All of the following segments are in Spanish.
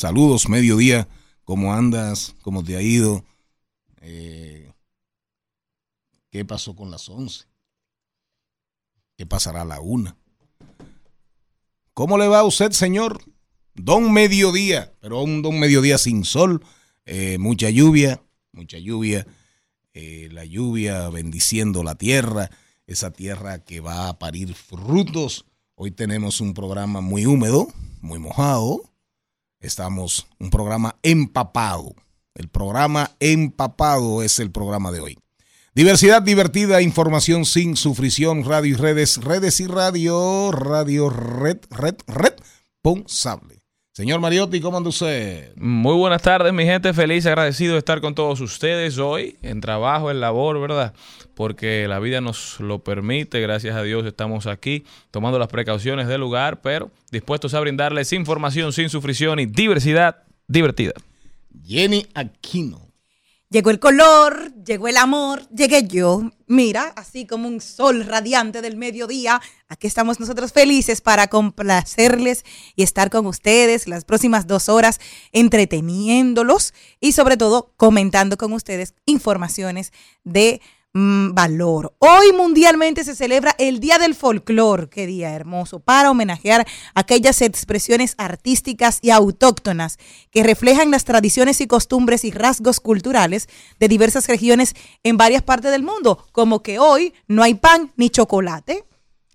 saludos, mediodía, ¿cómo andas? ¿Cómo te ha ido? Eh, ¿Qué pasó con las 11? ¿Qué pasará a la una? ¿Cómo le va a usted, señor? Don Mediodía, pero un don Mediodía sin sol, eh, mucha lluvia, mucha lluvia, eh, la lluvia bendiciendo la tierra, esa tierra que va a parir frutos. Hoy tenemos un programa muy húmedo, muy mojado. Estamos, un programa empapado. El programa empapado es el programa de hoy. Diversidad divertida, información sin sufrición, radio y redes, redes y radio, radio, red, red, red, responsable. Señor Mariotti, ¿cómo anda usted? Muy buenas tardes, mi gente. Feliz, agradecido de estar con todos ustedes hoy en trabajo, en labor, ¿verdad? Porque la vida nos lo permite. Gracias a Dios estamos aquí tomando las precauciones del lugar, pero dispuestos a brindarles información sin sufrición y diversidad divertida. Jenny Aquino. Llegó el color, llegó el amor, llegué yo. Mira, así como un sol radiante del mediodía, aquí estamos nosotros felices para complacerles y estar con ustedes las próximas dos horas, entreteniéndolos y sobre todo comentando con ustedes informaciones de mm, valor. Hoy mundialmente se celebra el Día del Folclor, qué día hermoso, para homenajear aquellas expresiones artísticas y autóctonas que reflejan las tradiciones y costumbres y rasgos culturales de diversas regiones en varias partes del mundo, como que hoy no hay pan ni chocolate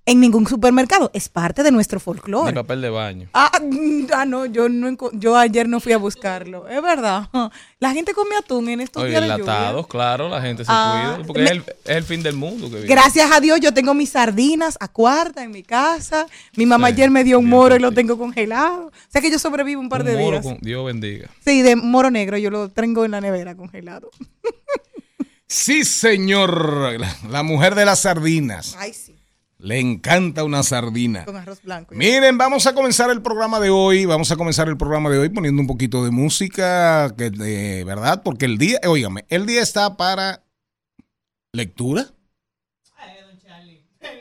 en ningún supermercado. Es parte de nuestro Ni folclore. papel de baño. Ah, mm, ah, no, yo no enco- yo ayer no fui a buscarlo. Es verdad. La gente come atún en estos Oye, días de lluvia. enlatados, claro, la gente se Ah, cuida. Porque me- es, el, es el fin del mundo que viene. Gracias a Dios yo tengo mis sardinas a cuarta en mi casa. Mi mamá Sí, ayer me dio un moro y lo tengo congelado. O sea que yo sobrevivo un par Un de moro días. con- Dios bendiga. Sí, de moro negro yo lo tengo en la nevera congelado. Sí, señor. La, la mujer de las sardinas. Ay, sí, Le encanta una sardina. con arroz blanco. Miren, vamos a comenzar el programa de hoy. Vamos a comenzar el programa de hoy poniendo un poquito de música, que de verdad, porque el día, óigame, el día está para lectura.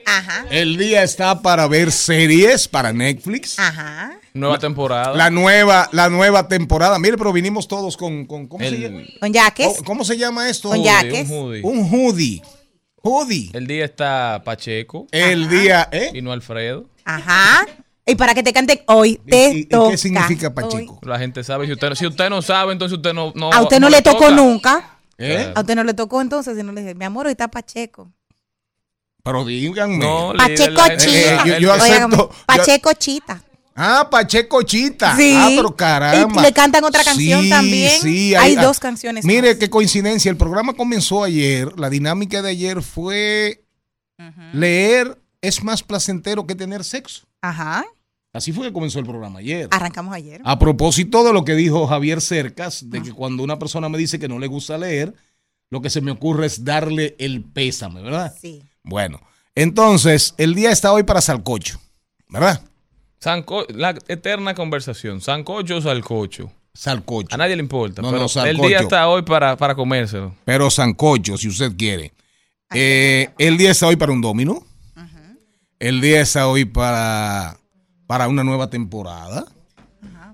Ajá, El día está para ver series para Netflix. ajá. Nueva temporada. La nueva, la nueva temporada. Mire, pero vinimos todos con, con- ¿cómo, se llama? Con yaques. ¿Cómo- se llama esto? Con hoodie, yaques. un hoodie. Un hoodie. Hoodie. El día está Pacheco El día, ¿eh? y no Alfredo. Ajá. Y para que te canten hoy, ¿Y- te y- y toca. qué significa hoy. Pacheco? La gente sabe. Si usted, si usted no sabe, entonces usted no. no A usted no, le tocó nunca. ¿Eh? A usted no le tocó entonces, si no le dije, mi amor, hoy está Pacheco. Pero díganme. No, Pacheco Chita. sabe. Eh, yo- yo Pacheco Chita. Ah, Pacheco Chita. Sí. Ah, pero caramba. Y le cantan otra canción Sí, también. sí, Hay dos canciones Mire más. qué coincidencia. El programa comenzó ayer. La dinámica de ayer fue leer es más placentero que tener sexo. Ajá. Así fue que comenzó el programa ayer. Arrancamos ayer. A propósito de lo que dijo Javier Cercas, de que cuando una persona me dice que no le gusta leer, lo que se me ocurre es darle el pésame, ¿verdad? Sí. Bueno, entonces, el día está hoy para Salcocho, ¿verdad? Sanco- la eterna conversación. ¿Sancocho o salcocho? Salcocho. A nadie le importa. No, pero no, el sancocho. día está hoy para, para comérselo. Pero sancocho, si usted quiere. Eh, el día está hoy para un domino. El día está hoy para, para una nueva temporada.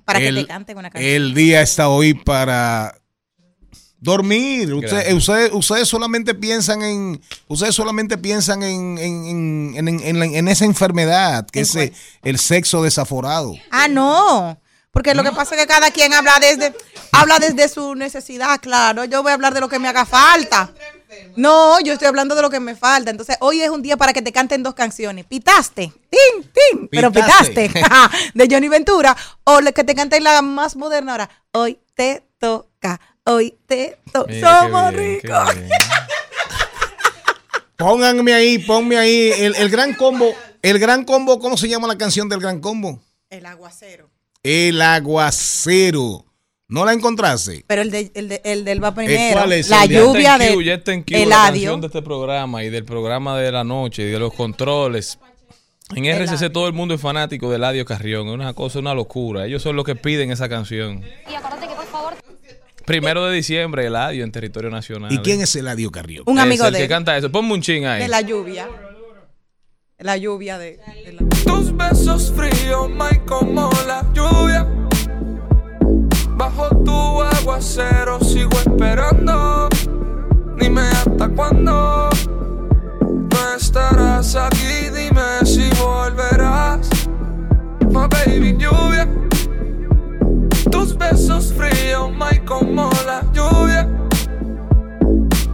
Para el, que te canten una canción. El día está hoy para dormir. Usted- usted- ustedes solamente piensan en, ustedes solamente piensan en, en, en- en- en la- en esa enfermedad, que ¿En es el sexo desaforado. Ah, no. Porque lo que pasa es que cada quien habla desde, habla desde su necesidad, claro. Yo voy a hablar de lo que me haga falta. No, yo estoy hablando de lo que me falta. Entonces, hoy es un día para que te canten dos canciones. Pitaste, tin, tin, pero Pitaste. pitaste, de Johnny Ventura. O que te canten la más moderna ahora. Hoy te toca, hoy te. Mira, Somos bien, ricos. Pónganme ahí, ponme ahí el, el gran combo. El gran combo, ¿cómo se llama la canción del gran combo? El aguacero. El aguacero. ¿No la encontraste? Pero el, de, el, de- el del va primero. ¿cuál es? La El de Ya lluvia está en de queue, ya está en queue la canción de este programa y del programa de la noche y de los controles. En RCC Eladio. todo el mundo es fanático de Eladio Carrión. Es una cosa, una locura. Ellos son los que piden esa canción. Y acuérdate que por favor Primero de diciembre, Eladio en territorio nacional. ¿Y quién es Eladio Carrión? Un Es amigo el de que él. canta eso. Ponme un ching ahí. De la lluvia. La lluvia de. de la- Tus besos fríos, Mike, como la lluvia. Bajo tu aguacero sigo esperando. Dime hasta cuándo. No estarás aquí, dime Mike, como lluvia.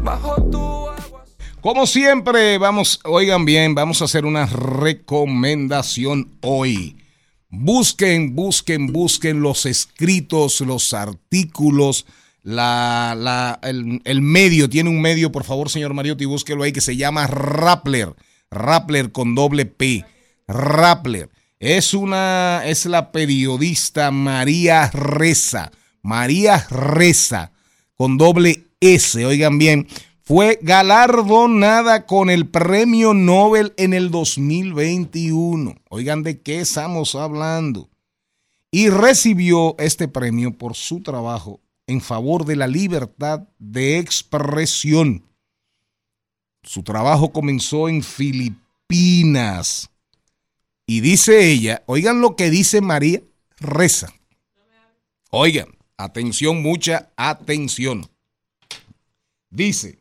Bajo tu aguacero. Como siempre, vamos, oigan bien, vamos a hacer una recomendación hoy. Busquen, busquen, busquen los escritos, los artículos, la, la- el, el medio. Tiene un medio, por favor, señor Mariotti, búsquelo ahí, que se llama Rappler. Rappler con doble P. Rappler. Es una, es la periodista María Reza. María Reza con doble S, oigan bien, fue galardonada con el premio Nobel en el 2021. Oigan de qué estamos hablando. Y recibió este premio por su trabajo en favor de la libertad de expresión. Su trabajo comenzó en Filipinas. Y dice ella, oigan lo que dice María Reza. Oigan, atención, mucha atención. Dice,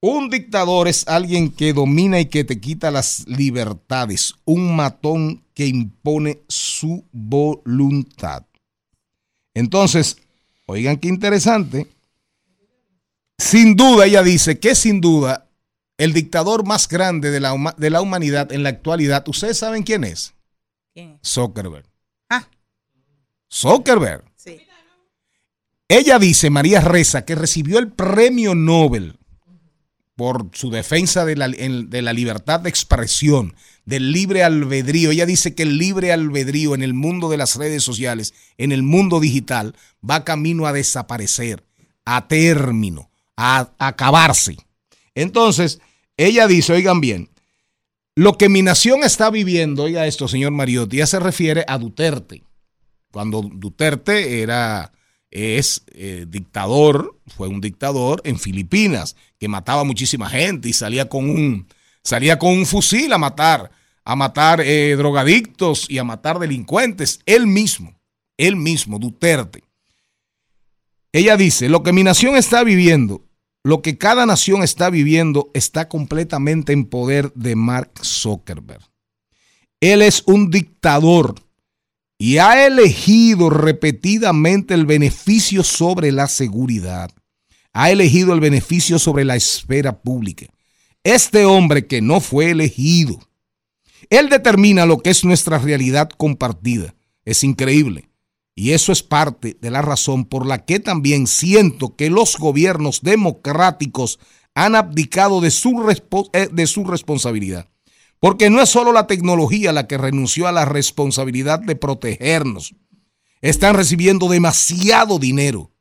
un dictador es alguien que domina y que te quita las libertades, un matón que impone su voluntad. Entonces, oigan qué interesante. Sin duda, ella dice que sin duda el dictador más grande de la, de la humanidad en la actualidad, ¿ustedes saben quién es? ¿Quién? Zuckerberg. Ah, Zuckerberg. sí. Ella dice, María Reza, que recibió el premio Nobel por su defensa de la, en- de la libertad de expresión, del libre albedrío. Ella dice que el libre albedrío en el mundo de las redes sociales, en el mundo digital, va camino a desaparecer, a término, a, a acabarse. Entonces, ella dice, oigan bien, lo que mi nación está viviendo, oiga esto, señor Mariotti, ya se refiere a Duterte cuando Duterte era es eh, dictador, fue un dictador en Filipinas que mataba muchísima gente y salía con un salía con un fusil a matar, a matar eh, drogadictos y a matar delincuentes, él mismo, él mismo Duterte. Ella dice, lo que mi nación está viviendo, lo que cada nación está viviendo está completamente en poder de Mark Zuckerberg. Él es un dictador y ha elegido repetidamente el beneficio sobre la seguridad. Ha elegido el beneficio sobre la esfera pública. Este hombre que no fue elegido, él determina lo que es nuestra realidad compartida. Es increíble. Y eso es parte de la razón por la que también siento que los gobiernos democráticos han abdicado de su, eh, de su responsabilidad. Porque no es solo la tecnología la que renunció a la responsabilidad de protegernos. Están recibiendo demasiado dinero.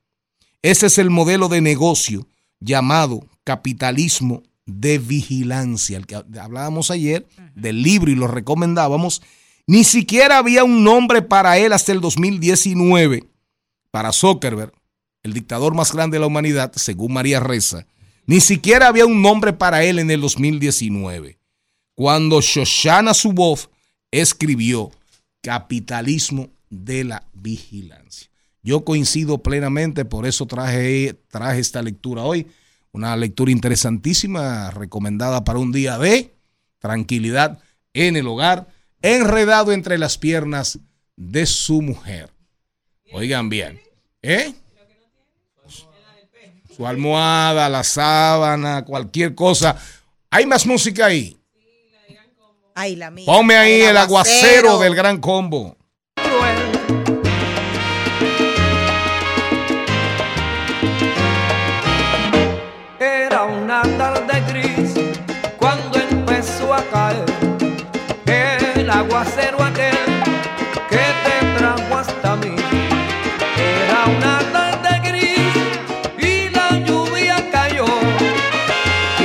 Ese es el modelo de negocio llamado capitalismo de vigilancia, el que hablábamos ayer del libro y lo recomendábamos. Ni siquiera había un nombre para él hasta el 2019, para Zuckerberg, el dictador más grande de la humanidad, según María Reza, ni siquiera había un nombre para él en el 2019, cuando Shoshana Zuboff escribió Capitalismo de la Vigilancia. Yo coincido plenamente, por eso traje, traje esta lectura hoy, una lectura interesantísima, recomendada para un día de tranquilidad en el hogar, enredado entre las piernas de su mujer. Oigan bien, ¿eh? Su almohada, la sábana, cualquier cosa. ¿Hay más música ahí? Ay, la mía. Ponme ahí el aguacero del gran combo.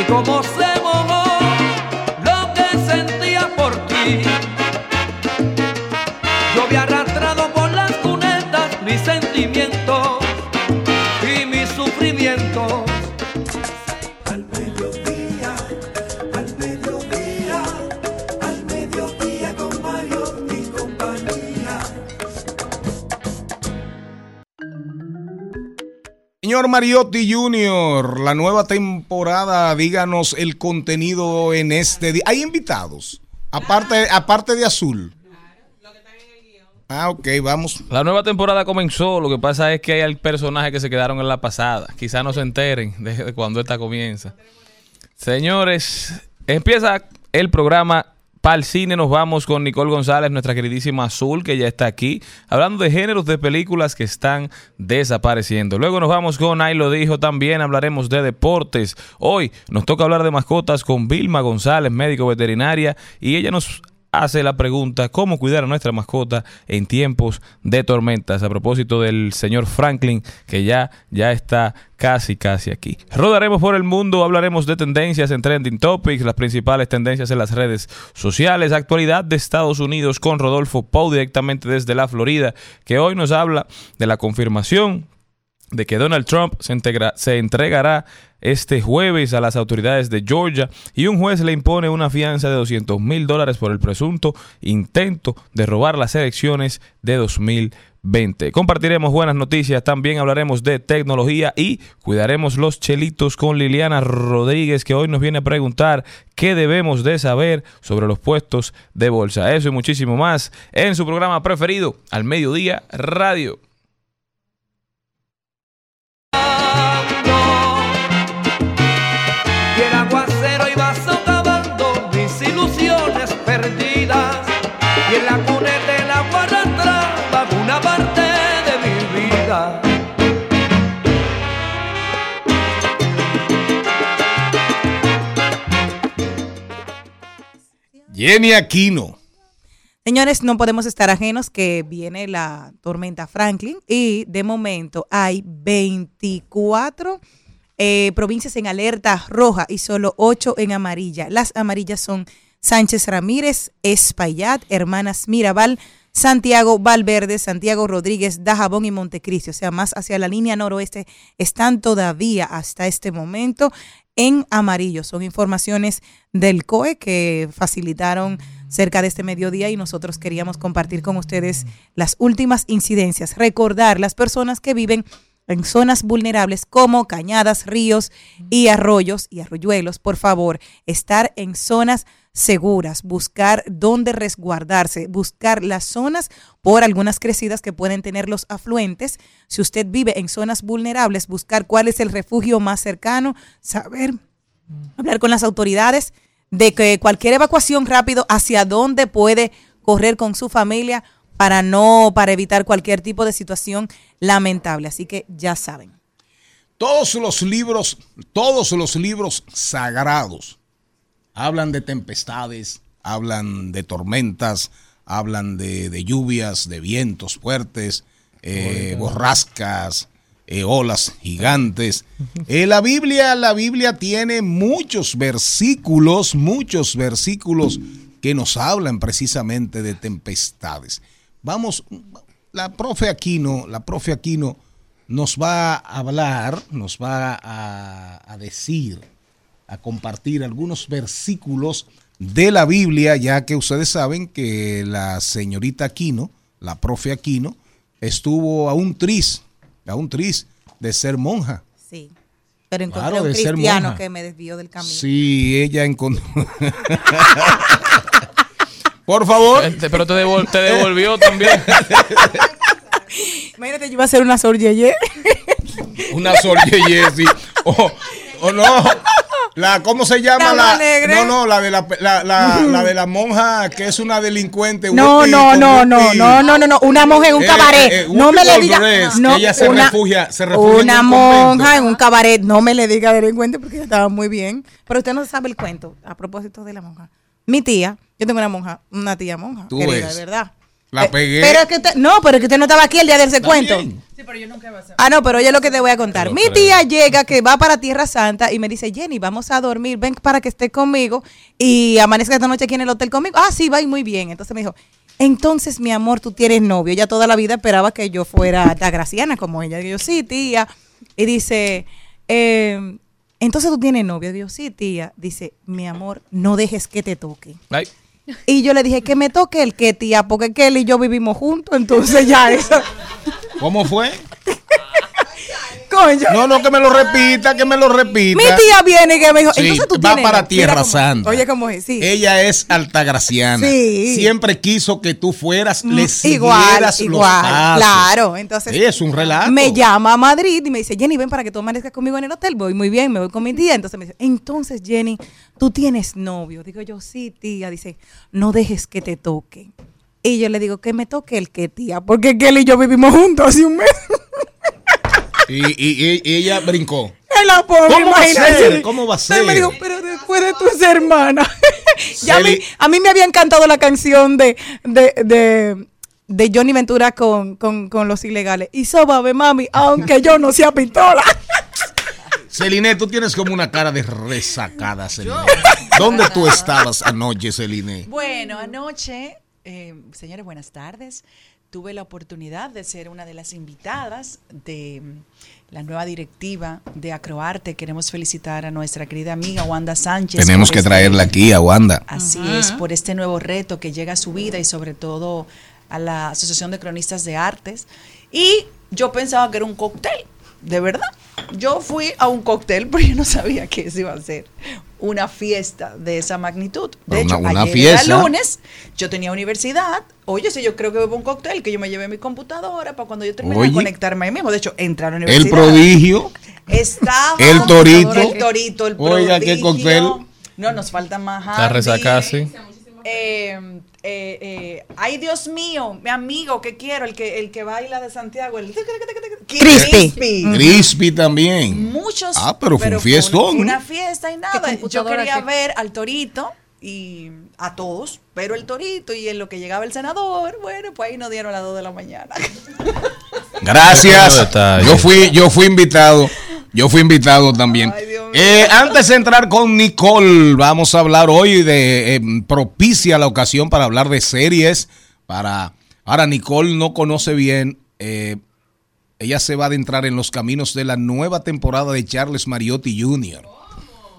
Y como se mojó lo que sentía por ti. Yo había arrastrado por las cunetas mis sentimientos Señor Mariotti Jr., la nueva temporada, díganos el contenido en este día. ¿Hay invitados? Aparte, aparte de Azul. Ah, ok, vamos. La nueva temporada comenzó, lo que pasa es que hay personajes que se quedaron en la pasada. Quizás no se enteren de, de cuando esta comienza. Señores, empieza el programa para el cine. Nos vamos con Nicole González, nuestra queridísima Azul, que ya está aquí, hablando de géneros de películas que están desapareciendo. Luego nos vamos con Ahí lo dijo también, hablaremos de deportes. Hoy nos toca hablar de mascotas con Vilma González, médico veterinaria, y ella nos hace la pregunta cómo cuidar a nuestra mascota en tiempos de tormentas. A propósito del señor Franklin, que ya, ya está casi, casi aquí. Rodaremos por el mundo, hablaremos de tendencias en Trending Topics, las principales tendencias en las redes sociales, actualidad de Estados Unidos con Rodolfo Pou directamente desde la Florida, que hoy nos habla de la confirmación de que Donald Trump se, se entregará este jueves a las autoridades de Georgia y un juez le impone una fianza de 200 mil dólares por el presunto intento de robar las elecciones de 2020. Compartiremos buenas noticias, también hablaremos de tecnología y cuidaremos los chelitos con Liliana Rodríguez que hoy nos viene a preguntar qué debemos de saber sobre los puestos de bolsa. Eso y muchísimo más en su programa preferido, Al Mediodía Radio. Jenny Aquino. Señores, no podemos estar ajenos que viene la tormenta Franklin y de momento hay 24 eh, provincias en alerta roja y solo 8 en amarilla. Las amarillas son Sánchez Ramírez, Espaillat, Hermanas Mirabal, Santiago Valverde, Santiago Rodríguez, Dajabón y Montecristi. O sea, más hacia la línea noroeste están todavía hasta este momento en amarillo. Son informaciones del COE que facilitaron cerca de este mediodía y nosotros queríamos compartir con ustedes las últimas incidencias. Recordar las personas que viven en zonas vulnerables como cañadas, ríos y arroyos y arroyuelos, por favor, estar en zonas seguras, buscar dónde resguardarse, buscar las zonas por algunas crecidas que pueden tener los afluentes. Si usted vive en zonas vulnerables, buscar cuál es el refugio más cercano, saber, hablar con las autoridades de que cualquier evacuación rápido hacia dónde puede correr con su familia para no para evitar cualquier tipo de situación lamentable. Así que ya saben. Todos los libros, todos los libros sagrados hablan de tempestades, hablan de tormentas, hablan de, de lluvias, de vientos fuertes, eh, borrascas, eh, olas gigantes. Eh, la Biblia, la Biblia tiene muchos versículos, muchos versículos que nos hablan precisamente de tempestades. Vamos, la profe Aquino, la profe Aquino nos va a hablar, nos va a, a decir, a compartir algunos versículos de la Biblia, ya que ustedes saben que la señorita Aquino, la profe Aquino, estuvo a un tris, a un tris de ser monja. Sí. Pero encontré Claro, un cristiano que me desvió del camino. Sí, ella encontró. Por favor. Este, Pero te, devol- te devolvió también. Imagínate, yo iba a hacer una sorgeye. Una Sor Yeye, sí. O, o no. La, ¿Cómo se llama la? negra. No, no, la de la, la, la, la de la monja que es una delincuente. No, no, no, no, no, no, no, no, una monja en un Eh, cabaret. eh, eh, no me le diga. Goldberg, No, ella se refugia- se refugia en Una un monja convento. en un cabaret. No me le diga delincuente porque estaba muy bien. Pero usted no sabe el cuento a propósito de la monja. Mi tía, yo tengo una monja, una tía monja. Tú querida, ves. de verdad. La Eh, pegué. Pero es que usted, no, pero es que usted no estaba aquí el día de ese Está cuento. bien. Ah, no, pero oye lo que te voy a contar. Mi creo. tía llega que va para Tierra Santa y me dice, Jenny, vamos a dormir, ven para que esté conmigo y amanezca esta noche aquí en el hotel conmigo. Ah, sí, va y muy bien. Entonces me dijo, entonces, mi amor, tú tienes novio. Ella toda la vida esperaba que yo fuera graciana como ella. Digo, sí, tía. Y dice, eh, entonces tú tienes novio. Digo, sí, tía. Dice, mi amor, no dejes que te toque. Ay, Y yo le dije, que me toque el que, tía, porque que él y yo vivimos juntos, entonces ya eso. ¿Cómo fue? Coño. No, no, que me lo repita, que me lo repita. Mi tía viene y que me dijo, Sí, entonces tú va tienes para novio". Tierra Mira Santa. Oye, cómo es, sí. Ella es altagraciana. Sí. Siempre quiso que tú fueras, le siguieras igual, los igual, pasos. claro. Entonces Sí, es un relato. me llama a Madrid y me dice, Jenny, ven para que tú amanezcas conmigo en el hotel. Voy muy bien, me voy con mi tía. Entonces me dice, entonces Jenny, tú tienes novio. Digo yo, sí, tía. Dice, no dejes que te toque. Y yo le digo, que me toque el que, tía, porque que él y yo vivimos juntos hace un mes. Y, y- y- y ella brincó. En la pobre, ¿Cómo va a ser? ¿Cómo va a Entonces me ser? dijo, pero después de tus hermanas. ya a, mí, Celi- a mí me había encantado la canción de, de, de, de Johnny Ventura con, con, con los ilegales. Y sóbame, mami, aunque yo no sea pistola. Celine, tú tienes como una cara de resacada, Celine. ¿Dónde tú estabas anoche, Celine? Bueno, anoche, eh, señores, buenas tardes. Tuve la oportunidad de ser una de las invitadas de mm, la nueva directiva de Acroarte. Queremos felicitar a nuestra querida amiga Wanda Sánchez. Tenemos que este- traerla aquí a Wanda. Así es, por este nuevo reto que llega a su vida y sobre todo a la Asociación de Cronistas de Artes. Y yo pensaba que era un cóctel, de verdad. Yo fui a un cóctel, pero yo no sabía que eso iba a ser una fiesta de esa magnitud. De Una- hecho, una ayer fiesta. era lunes, yo tenía universidad. Oye, si yo creo que bebo un cóctel, que yo me llevé mi computadora para cuando yo termine Oye. de conectarme ahí mismo. De hecho, entrar a la universidad. El prodigio. Estaba El torito. El torito, el Oiga, qué prodigio. cóctel. No, nos falta más. está Andy. resacada, sí. Eh, eh, eh, ay, Dios mío, mi amigo que quiero, el que, el que baila de Santiago, el Crispy. Crispy también. Muchos. Ah, pero fue un una- fiestón. Una, fiesta y nada. Yo quería ver al torito y a todos, pero el torito y en lo que llegaba el senador, bueno, pues ahí nos dieron las 2 de la mañana. Gracias. Yo fui, yo fui invitado. Yo fui invitado también. Ay. Eh, antes de entrar con Nicole, vamos a hablar hoy de eh, propicia la ocasión para hablar de series. Para ahora Nicole no conoce bien. eh, ella se va a adentrar en los caminos de la nueva temporada de Charles Mariotti Jr.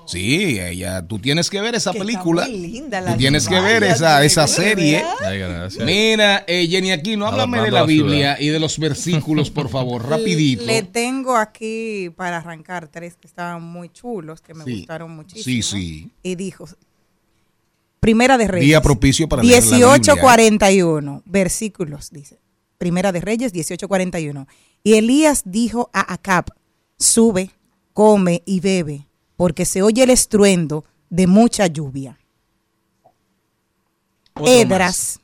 Sí, ella, tú tienes que ver esa Que está película. muy linda la tú tienes que ver esa, esa serie. Ay. Mira, eh, Jenny Aquino, háblame de la Biblia y de los versículos, por favor, rapidito. Le tengo aquí para arrancar tres que estaban muy chulos, que me Sí. gustaron muchísimo. Sí, sí. Y dijo, Primera de Reyes. Día propicio para leer la Biblia, ¿eh? 1841, versículos, dice. Primera de Reyes, 1841. Y Elías dijo a Acab, sube, come y bebe, porque se oye el estruendo de mucha lluvia. Otro Edras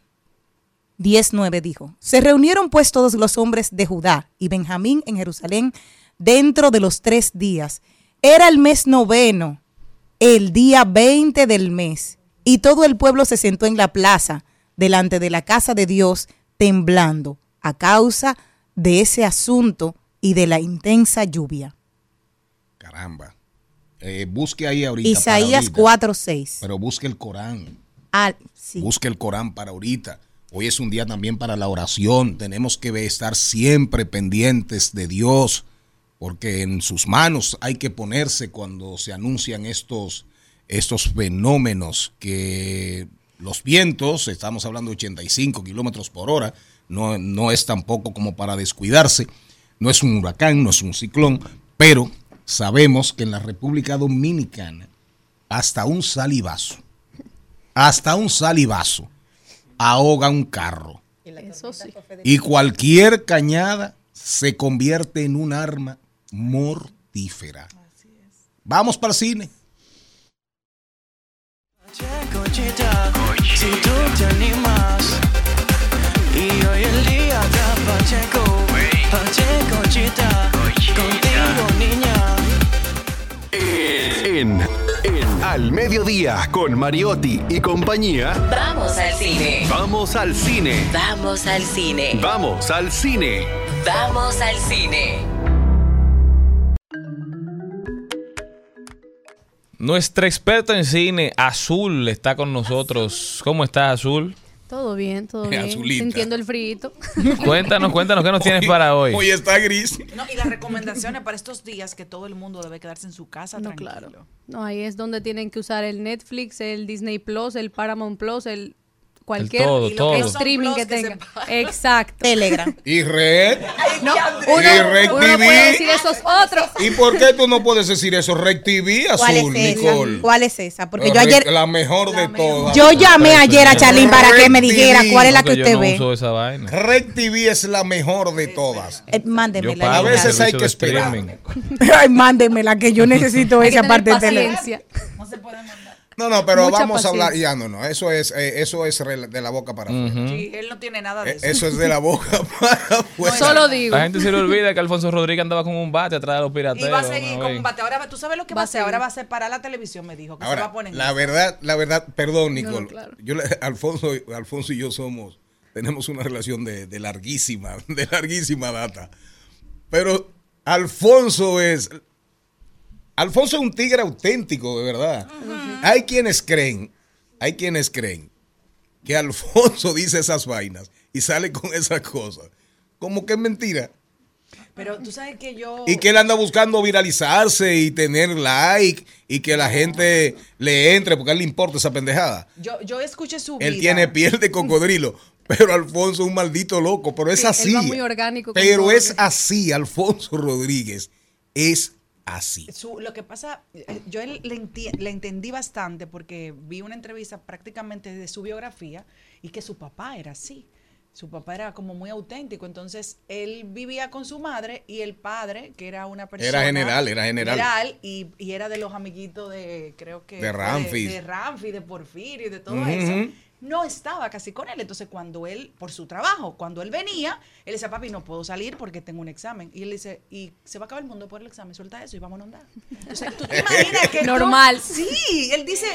19 dijo, se reunieron pues todos los hombres de Judá y Benjamín en Jerusalén dentro de los tres días. Era el mes noveno, el día 20 del mes, y todo el pueblo se sentó en la plaza delante de la casa de Dios temblando a causa de ese asunto y de la intensa lluvia. Caramba. Eh, busque ahí ahorita. Isaías ahorita. 4:6. Pero busque el Corán. Ah, sí. Busque el Corán para ahorita. Hoy es un día también para la oración. Tenemos que estar siempre pendientes de Dios, porque en sus manos hay que ponerse cuando se anuncian estos, estos fenómenos que los vientos, estamos hablando de 85 kilómetros por hora, no, no es tampoco como para descuidarse, no es un huracán, no es un ciclón, pero sabemos que en la República Dominicana hasta un salivazo, hasta un salivazo ahoga un carro. Eso sí. Y cualquier cañada se convierte en un arma mortífera. Vamos para el cine. Conchita, si tú te animas y hoy el día está Pacheco, Pacheco, chita, contigo niña. En, en Al Mediodía con Mariotti y compañía. Vamos al cine. Vamos al cine. Vamos al cine. Vamos al cine. Vamos al cine. Nuestra experta en cine, Azul, está con nosotros. ¿Cómo estás, Azul? Todo bien, todo bien. Azulita. Sintiendo el frío. Cuéntanos, cuéntanos qué nos tienes para hoy. Hoy está gris. No, y las recomendaciones para estos días que todo el mundo debe quedarse en su casa No, tranquilo. claro. No, ahí es donde tienen que usar el Netflix, el Disney Plus, el Paramount Plus, el cualquier todo, Y lo todo. que no son streaming que tenga. Exacto. Telegram. Y red. No, Y uno, Rec uno TV. puede decir esos otros. ¿Y por qué tú no puedes decir eso? Rec TV, ¿Cuál azul, es esa? Nicole. ¿Cuál es esa? Porque yo ayer, La mejor de todas. yo llamé ayer a Charlene para que me dijera TV. cuál es la que yo usted no ve. uso esa vaina. Rec TV es la mejor de todas. Eh, Mándemela. A veces hay que esperar. Ay, mándemela, que yo necesito Hay esa parte de. No se puede mandar. No, no, pero Mucha vamos a hablar. Ya, no, no. Eso es, eh, eso es de la boca para afuera. Sí, él no tiene nada de Eh, eso. Eso es de la boca para afuera. Solo digo. La gente se le olvida que Alfonso Rodríguez andaba con un bate atrás de los Y pirateros. va a seguir ¿no? con un bate. Ahora, ¿tú sabes lo que va, Va a hacer? Ahora va a separar la televisión, me dijo. Que se va a Ahora, poner. la verdad, la verdad, perdón, Nicole. claro. Yo, Alfonso, Alfonso y yo somos, tenemos una relación de, de larguísima, de larguísima data. Pero Alfonso es, Alfonso es un tigre auténtico, de verdad. Hay quienes creen, hay quienes creen que Alfonso dice esas vainas y sale con esas cosas. Como que es mentira. Pero tú sabes que yo. Y que él anda buscando viralizarse y tener like y que la gente le entre porque a él le importa esa pendejada. Yo, yo escuché su Él vida. tiene piel de cocodrilo, pero Alfonso es un maldito loco, pero es Sí, él así. va muy orgánico Pero es así, Alfonso Rodríguez es así. Su- lo que pasa, eh, yo él le, enti- le entendí bastante porque vi una entrevista prácticamente de su biografía y que su papá era así. Su papá era como muy auténtico, entonces él vivía con su madre y el padre, que era una persona... general, era general. y, y era de los amiguitos de, creo que... De fue Ramfis. De, Ramfi, de Porfirio y de todo eso. No estaba casi con él, entonces cuando él, por su trabajo, cuando él venía, él decía, papi, no puedo salir porque tengo un examen. Y él dice, y se va a acabar el mundo por el examen, suelta eso y vámonos a andar. Entonces, ¿tú te imaginas que tú- Normal. sí, él dice,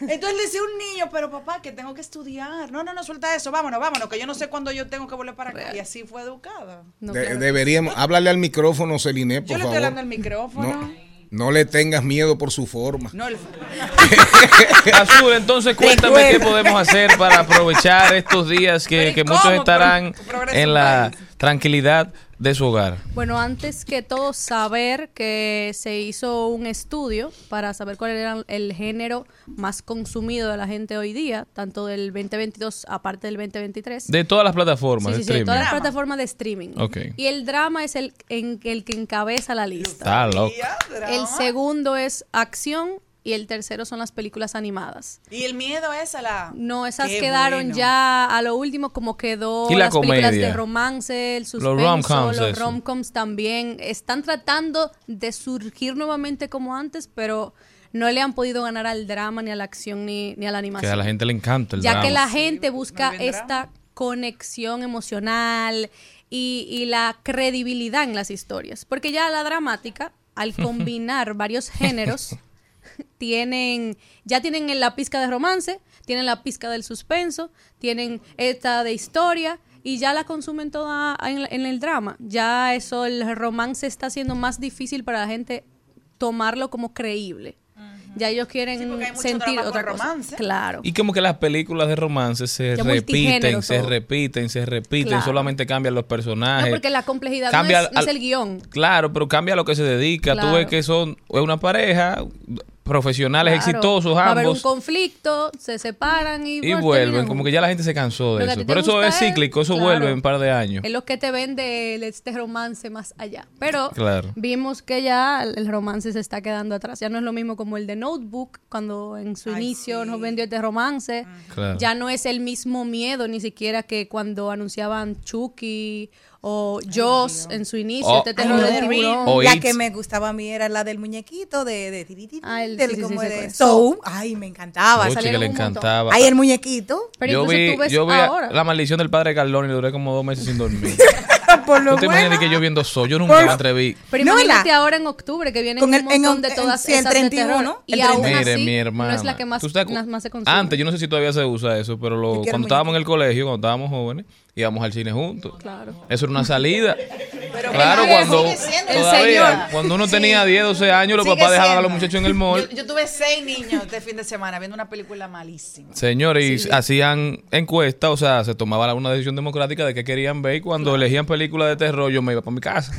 entonces le dice a un niño, pero papá, que tengo que estudiar. No, no, no, suelta eso, vámonos, vámonos, que yo no sé cuándo yo tengo que volver para acá. Y así fue educada. No, De- claro. deberíamos, háblale al micrófono, Celine, Yo por le estoy favor. hablando al micrófono. No, no le tengas miedo por su forma. No, el- Azul, entonces cuéntame qué podemos hacer para aprovechar estos días que, Pero ¿y que cómo muchos estarán en la tranquilidad de su hogar. Bueno, antes que todo, saber que se hizo un estudio para saber cuál era el género más consumido de la gente hoy día, tanto del 2022 aparte del 2023. De todas las plataformas Sí, de sí, sí, de todas streaming. las plataformas de streaming. Ok. Y el drama es el, en, el que encabeza la lista. Está loco. El segundo es acción y el tercero son las películas animadas. Y el miedo es a la... No, esas Qué quedaron bueno. ya a lo último como quedó Y la las películas de romance, el suspenso, rom-coms, los rom-coms también. Están tratando de surgir nuevamente como antes, pero no le han podido ganar al drama, ni a la acción, ni, ni a la Que animación. a la gente le encanta el ya drama. que la gente busca esta conexión emocional y, y la credibilidad en las historias. Porque ya la dramática, al combinar varios géneros, tienen, ya tienen la pizca de romance, tienen la pizca del suspenso, tienen esta de historia y ya la consumen toda en, en el drama. Ya eso, el romance está siendo más difícil para la gente tomarlo como creíble. Ya ellos quieren porque hay mucho sentir otra cosa. romance. Claro. Y como que las películas de romance se Ya repiten, se todo. repiten, se repiten, Claro. solamente cambian los No, personajes. porque la complejidad Cambia no, es, no es el guion. Claro, pero cambia a lo que se dedica. Tú Claro. ves que son es una pareja, profesionales Claro. exitosos Va a haber un ambos. conflicto, se separan y, Y vuelven, como que ya la gente se cansó de Lo eso. Pero eso es cíclico, eso claro, vuelve en un par de años. Es lo que te vende el- este romance más allá. Pero Claro. vimos que ya el romance se está quedando atrás. Ya no es lo mismo como el de Notebook, cuando en su inicio nos vendió este romance. Claro. Ya no es el mismo miedo, ni siquiera que cuando anunciaban Chucky o Jaws en su inicio, Oh. este terror Ay, del tiburón. La que me gustaba a mí era la del muñequito de, de, Ah, el- del sí, sí, como sí, de. Soul. Ay, me encantaba. Oye, que le montón. encantaba. Ay, el muñequito. Pero yo incluso vi, tú ves yo vi ahora. la maldición del padre Carlón y duré como dos meses sin dormir. Por lo ¿Tú te bueno. imaginas que yo viendo eso? Yo nunca Por- me atreví. Pero No, imagínate la- ahora en octubre que vienen Con un el- en- montón de en- todas el esas de 31, terror. el Y aún 31. Mire, así, mi hermana. no es la que más, ¿Tú te acu- más, se consume. Antes, yo no sé si todavía se usa eso, pero lo, cuando estábamos en el colegio, cuando estábamos jóvenes, íbamos al cine juntos. Claro. Eso era una salida. Pero claro, cuando todavía, señor. cuando uno tenía 10, 12 años, los Sigue papás dejaban a los muchachos en el mall. Yo, yo tuve seis niños este fin de semana viendo una película malísima. Señores, y hacían encuestas, o sea, se tomaba una decisión democrática de qué querían ver y cuando elegían películas de terror yo me iba para mi casa.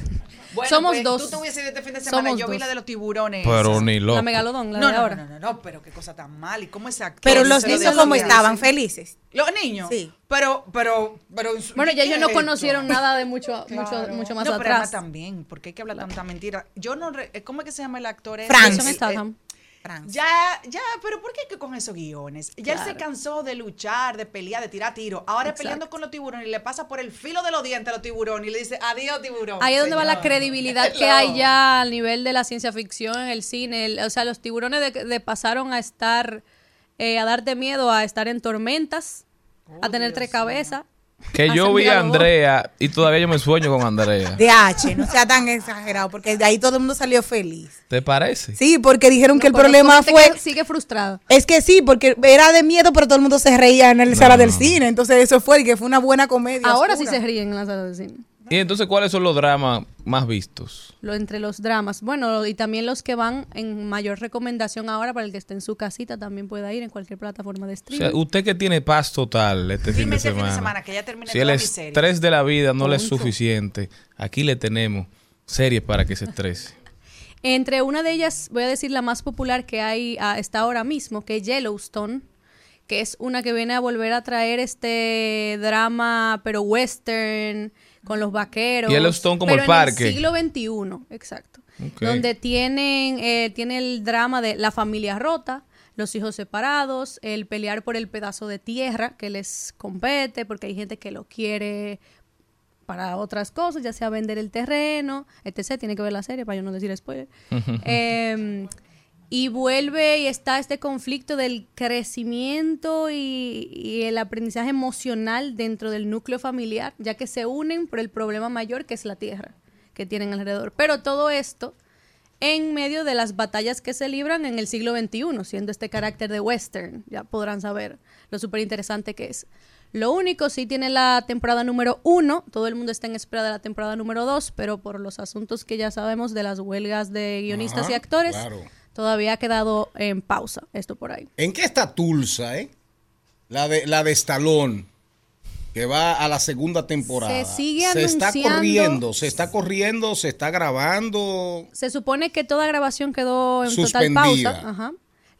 Bueno, Somos pues, dos. Tú te hubiese ido este fin de semana. Somos yo vi dos. la de los tiburones. Pero ni loco. La megalodón, la No, de no, ahora. no, no, no, pero qué cosa tan mal. ¿Y cómo ese actor Pero los niños así? estaban felices. Los niños. Sí. Pero, pero, pero. Bueno, ya ¿qué ellos es no conocieron nada de mucho, mucho, Claro. mucho más no, pero atrás. también, porque hay que hablar tanta mentira. Yo no. re- ¿Cómo es que se llama el actor? Franz. Statham. Ya, ya, pero ¿por qué que con esos guiones? Ya él se cansó de luchar, de pelear, de tirar tiro. Ahora Exacto. peleando con los tiburones y le pasa por el filo de los dientes a los tiburones y le dice, adiós tiburón. Ahí es donde va la credibilidad que hay ya al nivel de la ciencia ficción, en el cine. El- o sea, los tiburones de, de pasaron a estar, eh, a darte miedo, a estar en tormentas, a tener tres cabezas. Que yo vi a. Andrea y todavía yo me sueño con Andrea. De H, no sea tan exagerado, porque de ahí todo el mundo salió feliz. ¿Te parece? Sí, porque dijeron que el problema fue... que sigue frustrado. Es que sí, porque era de miedo, pero todo el mundo se reía en la sala del cine. Entonces eso fue y que fue una buena comedia. Ahora sí se ríen en la sala de cine. Y entonces, ¿cuáles son los dramas más vistos? Lo, entre los dramas. Bueno, y también los que van en mayor recomendación ahora para el que esté en su casita también pueda ir en cualquier plataforma de O streaming. sea, usted que tiene paz total este fin Dime de este fin de semana. que ya terminé si el toda mi serie. estrés de la vida no le es suficiente, aquí le tenemos series para que se estrese. Entre una de ellas, voy a decir la más popular que hay a esta ahora mismo, que es Yellowstone, que es una que viene a volver a traer este drama, pero western, con los vaqueros. Yellowstone como pero el parque. En el siglo XXI, exacto. Donde tienen, eh, tiene el drama de la familia rota, los hijos separados, el pelear por el pedazo de tierra que les compete, porque hay gente que lo quiere para otras cosas, ya sea vender el terreno, etc. Tiene que ver la serie para yo no decir spoiler. Em, y vuelve y está este conflicto del crecimiento y, y el aprendizaje emocional dentro del núcleo familiar, ya que se unen por el problema mayor que es la tierra que tienen alrededor. Pero todo esto en medio de las batallas que se libran en el siglo XXI, siendo este carácter de western, ya podrán saber lo súper interesante que es. Lo único, sí tiene la temporada número uno, todo el mundo está en espera de la temporada número dos, pero por los asuntos que ya sabemos de las huelgas de guionistas Ajá, y actores, claro. Todavía ha quedado en pausa esto por ahí. ¿En qué está Tulsa, eh? La de, la de Stallone, que va a la segunda temporada. Se sigue Se está corriendo, se está corriendo, se está grabando. Se supone que toda grabación quedó en total Suspendida. pausa. Ajá.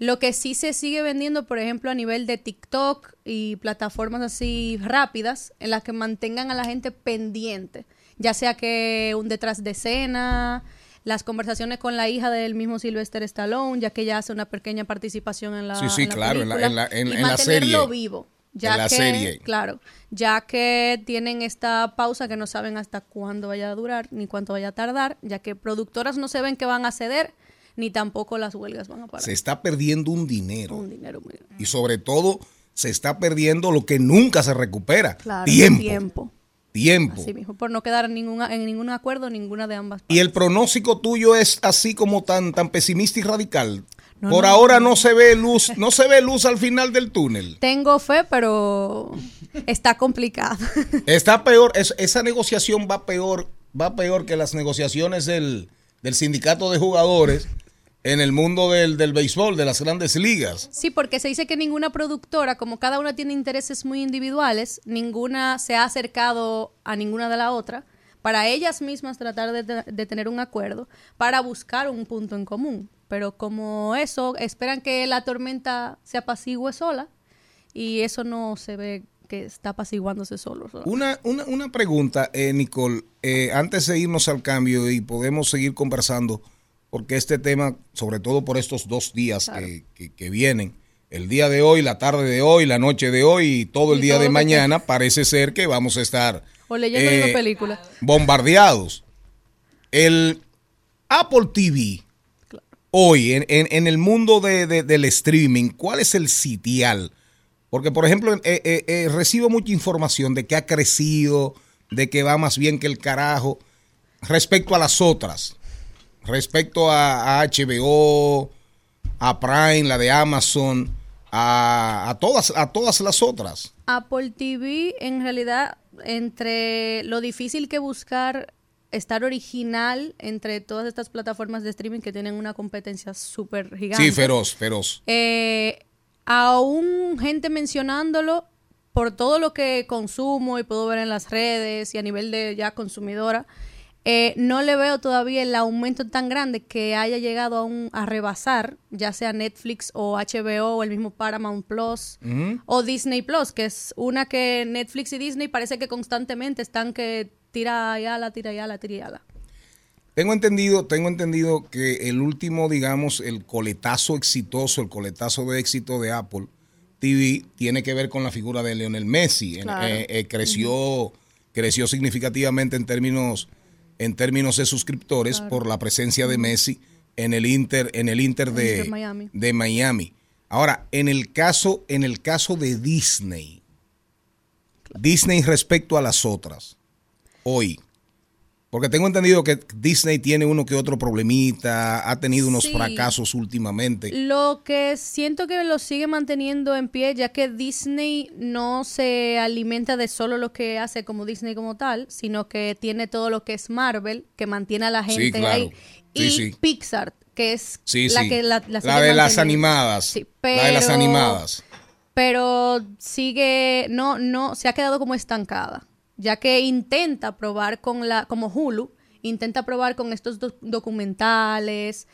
Lo que sí se sigue vendiendo, por ejemplo, a nivel de TikTok y plataformas así rápidas, en las que mantengan a la gente pendiente, ya sea que un detrás de escena, las conversaciones con la hija del mismo Sylvester Stallone, ya que ella hace una pequeña participación en la Sí, sí, en claro, en la- en la- en- y la serie. vivo. Ya En la que, serie. Claro, ya que tienen esta pausa que no saben hasta cuándo vaya a durar ni cuánto vaya a tardar, ya que productoras no se ven que van a ceder, ni tampoco las huelgas van a parar. Se está perdiendo un dinero. Un dinero muy grande. Y sobre todo, se está perdiendo lo que nunca se recupera. Claro, tiempo. tiempo. Tiempo. Así mismo, por no quedar en, ninguna, en ningún acuerdo ninguna de ambas Y el pronóstico tuyo es así como tan, tan pesimista y radical. No, Por no. ahora no se ve luz, no se ve luz al final del túnel. Tengo fe, pero está complicado. Está peor, es- esa negociación va peor, va peor que las negociaciones del, del sindicato de jugadores, en el mundo del, del béisbol, de las grandes ligas. Sí, porque se dice que ninguna productora, como cada una tiene intereses muy individuales, ninguna se ha acercado a ninguna de la otra para ellas mismas tratar de, de tener un acuerdo para buscar un punto en común. Pero como eso, esperan que la tormenta se apacigüe sola y eso no se ve que está apaciguándose solo. Una, una, una pregunta, eh, Nicole, eh, antes de irnos al cambio y podemos seguir conversando, porque este tema, sobre todo por estos dos días que, que- que vienen, el día de hoy, la tarde de hoy, la noche de hoy y todo el Y día todo de que- mañana, parece ser que vamos a estar O leyendo eh, una película. bombardeados. El Apple TV, hoy, en, en- en el mundo de- de- del streaming, ¿cuál es el sitial? Porque, por ejemplo, eh, eh, eh, recibo mucha información de que ha crecido, de que va más bien que el carajo, respecto a las otras, respecto a, a HBO, a Prime, la de Amazon, a, a todas, a todas las otras. Apple TV, en realidad, entre lo difícil que buscar estar original entre todas estas plataformas de streaming que tienen una competencia súper gigante. Sí, feroz, feroz. Eh, aún gente mencionándolo por todo lo que consumo y puedo ver en las redes y a nivel de ya consumidora, eh, no le veo todavía el aumento tan grande que haya llegado a, un, a rebasar, ya sea Netflix o HBO o el mismo Paramount Plus o Disney Plus, que es una que Netflix y Disney parece que constantemente están que tira y ala, tira y ala, tira y ala. Tengo entendido, tengo entendido que el último, digamos, el coletazo exitoso, el coletazo de éxito de Apple TV tiene que ver con la figura de Lionel Messi. Claro. eh, eh, creció, creció significativamente en términos, en términos de suscriptores Claro. por la presencia de Messi en el Inter, en el Inter de, Inter Miami. de Miami. Ahora, en el caso, en el caso de Disney, Disney respecto a las otras, hoy. Porque tengo entendido que Disney tiene uno que otro problemita, ha tenido unos Sí. fracasos últimamente. Lo que siento que lo sigue manteniendo en pie, ya que Disney no se alimenta de solo lo que hace como Disney como tal, sino que tiene todo lo que es Marvel, que mantiene a la Sí, gente claro. ahí, Sí, y sí. Pixar, que es Sí, la sí. que la, La la sigue de las animadas. Sí, La de las animadas. pero sigue no no se ha quedado como estancada ya que intenta probar con la como Hulu intenta probar con estos doc- documentales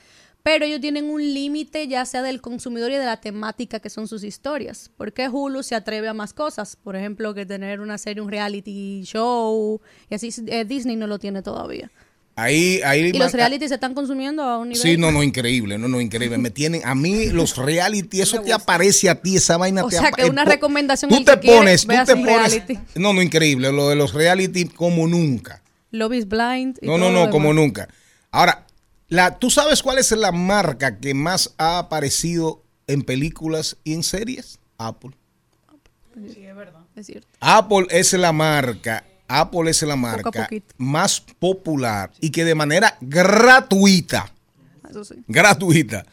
pero ellos tienen un límite ya sea del consumidor y de la temática que son sus historias. Porque Hulu se atreve a más cosas por ejemplo que tener una serie un reality show y así eh, Disney no lo tiene todavía Ahí, ahí y los reality se están consumiendo a un nivel Sí, no, no, increíble, no, no, increíble. Me tienen, a mí los reality, eso te aparece a ti, esa vaina O te sea, apa- que una eh, po- recomendación, Tú te que pones, tú te pones. reality. No, no, increíble, lo de los reality como nunca. Love is Blind y No, no, no, como nunca. Ahora, la, ¿tú sabes cuál es la marca que más ha aparecido en películas y en series? Apple. Es cierto. Apple es la marca, Apple es la marca más popular y que de manera gratuita, Eso sí. gratuita,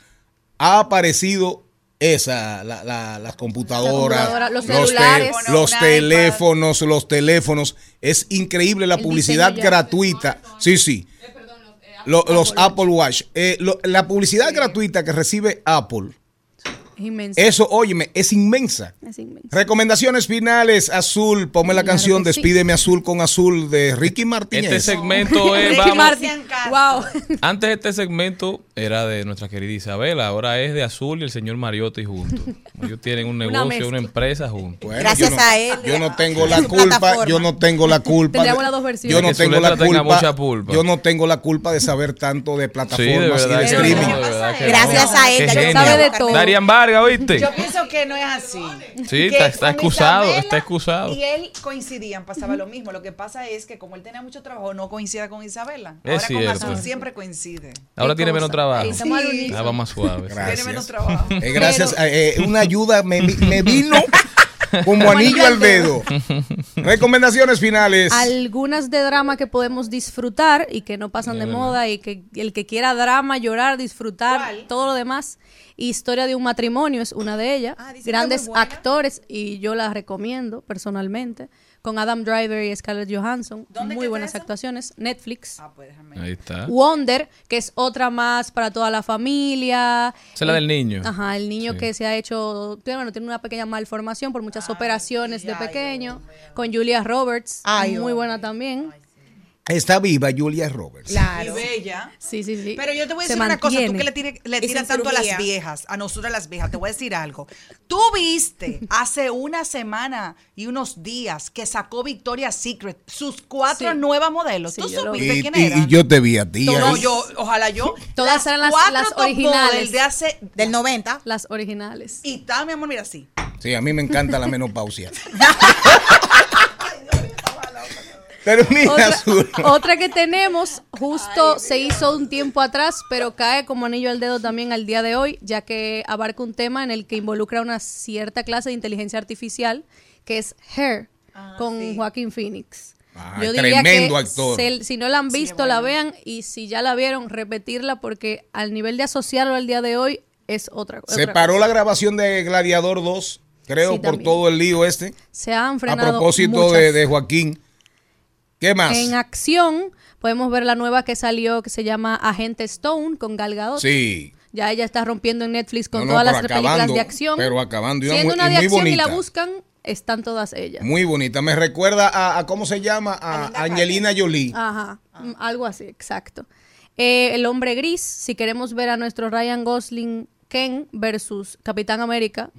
ha aparecido esa, la- la- las computadoras, La computadora, los te- celulares. los teléfonos, los teléfonos. Es increíble la El publicidad gratuita. Sí, sí. Lo- los Apple Watch. Eh, lo- la publicidad gratuita que recibe Apple, Es eso, óyeme, es inmensa. Es inmenso. Recomendaciones finales, Azul, ponme la Claro canción sí. Despídeme Azul con Azul de Ricky Martínez. Este segmento es, Ricky Martin. Wow. antes este segmento era de nuestra querida Isabela, ahora es de Azul y el señor Mariotti juntos. Ellos tienen un negocio, una empresa juntos. Bueno, Gracias no- a él. Yo no tengo la culpa, plataforma. yo no tengo la culpa. Tendríamos de- las dos versiones. Yo no tengo la culpa. mucha pulpa. Yo no tengo la culpa de saber tanto de Sí, de plataformas y de streaming. no, de verdad que Gracias no. a él, sabe de todo. Darían Yo pienso que no es así. Sí, está, excusado, Isabela está excusado. Y él coincidían, pasaba lo mismo. Lo que pasa es que como él tenía mucho trabajo, no coincida con Isabela. Es Ahora cierto. con Azul siempre coincide. Ahora tiene cosa. menos trabajo. Sí. Ah, va más suave. Gracias. Tiene menos trabajo. Eh, gracias, a- eh, una ayuda me, me vino como anillo al dedo. Recomendaciones finales. Algunas de drama que podemos disfrutar y que no pasan de moda y que el que quiera drama, llorar, disfrutar, ¿Cuál? todo lo demás. Historia de un matrimonio es una de ellas. Ah, Grandes actores y yo la recomiendo personalmente. con Adam Driver y Scarlett Johansson. ¿Dónde Muy buenas actuaciones. Netflix. Ah, pues déjame. Ahí está. Wonder, que es otra más para toda la familia. Esa es la del niño. Ajá, el niño Sí. que se ha hecho, bueno, tiene una pequeña malformación por muchas operaciones sí, de ay, pequeño. Con Julia Roberts, Ay, muy buena también. Está viva Julia Roberts. Claro. Y bella. Sí, sí, sí. Pero yo te voy a Se decir una cosa, tú que le, tire- le tiras tanto a las viejas, a nosotras las viejas, te voy a decir algo. Tú viste hace una semana y unos días que sacó Victoria's Secret sus cuatro Sí. nuevas modelos. Sí, ¿Tú supiste Y, quién y- eran? y yo te vi a ti. No, yo, ojalá yo. Todas eran las- cuatro las originales. de hace... Del 90. Las originales. Y tal, mi amor, mira así. Sí, a mí me encanta la menopausia. Termina Otra, otra que tenemos, justo se hizo un tiempo atrás, pero cae como anillo al dedo también al día de hoy, ya que abarca un tema en el que involucra una cierta clase de inteligencia artificial, que es Her, con Joaquín Phoenix. Tremendo actor. se- si no la han visto, la vean, y si ya la vieron, repetirla, porque al nivel de asociarlo al día de hoy es otra cosa. Se paró la grabación de Gladiador 2, creo, Sí, por también. todo el lío este. Se han A frenado propósito muchas. de, de Joaquín. ¿Qué más? En acción podemos ver la nueva que salió que se llama Agente Stone con Gal Gadot. Sí. Ya ella está rompiendo en Netflix con No, no, todas las pero películas acabando, de acción. pero acabando, y una Siendo muy- una de acción y la buscan, están todas ellas. Muy bonita. Me recuerda a, a- ¿cómo se llama? A Angelina Jolie. Ajá, mm, algo así, exacto. Eh, el hombre gris, si queremos ver a nuestro Ryan Gosling Ken versus Capitán América,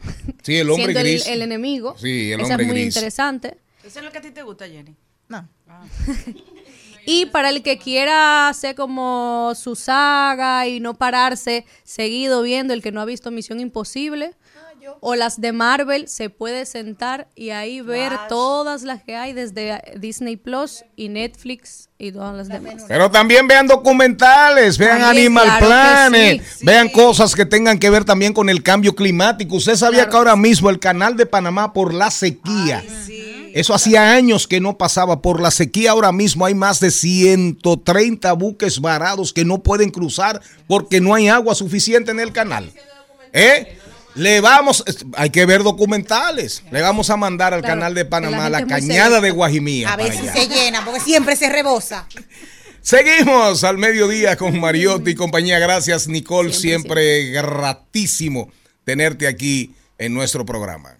Sí, el hombre siendo el- gris. El, enemigo. Sí, el Esa hombre es muy gris. interesante. ¿Eso es lo que a ti te gusta, Jenny? No. Y para el que quiera hacer como su saga y no pararse seguido viendo, el que no ha visto Misión Imposible o las de Marvel, se puede sentar y ahí ver todas las que hay desde Disney Plus y Netflix y todas las demás. Pero también vean documentales, vean También, Animal claro Planet, sí. vean cosas que tengan que ver también con el cambio climático. Usted sabía que ahora mismo el canal de Panamá por la sequía, eso hacía años que no pasaba, por la sequía ahora mismo hay más de 130 buques varados que no pueden cruzar porque no hay agua suficiente en el canal. ¿Eh? Le vamos, hay que ver documentales. Le vamos a mandar al Claro, canal de Panamá, la cañada de Guajimía. A ver para si allá. se llena, porque siempre se rebosa. Seguimos al mediodía con Mariotti y compañía. Gracias, Nicole. Siempre, gratísimo tenerte aquí en nuestro programa.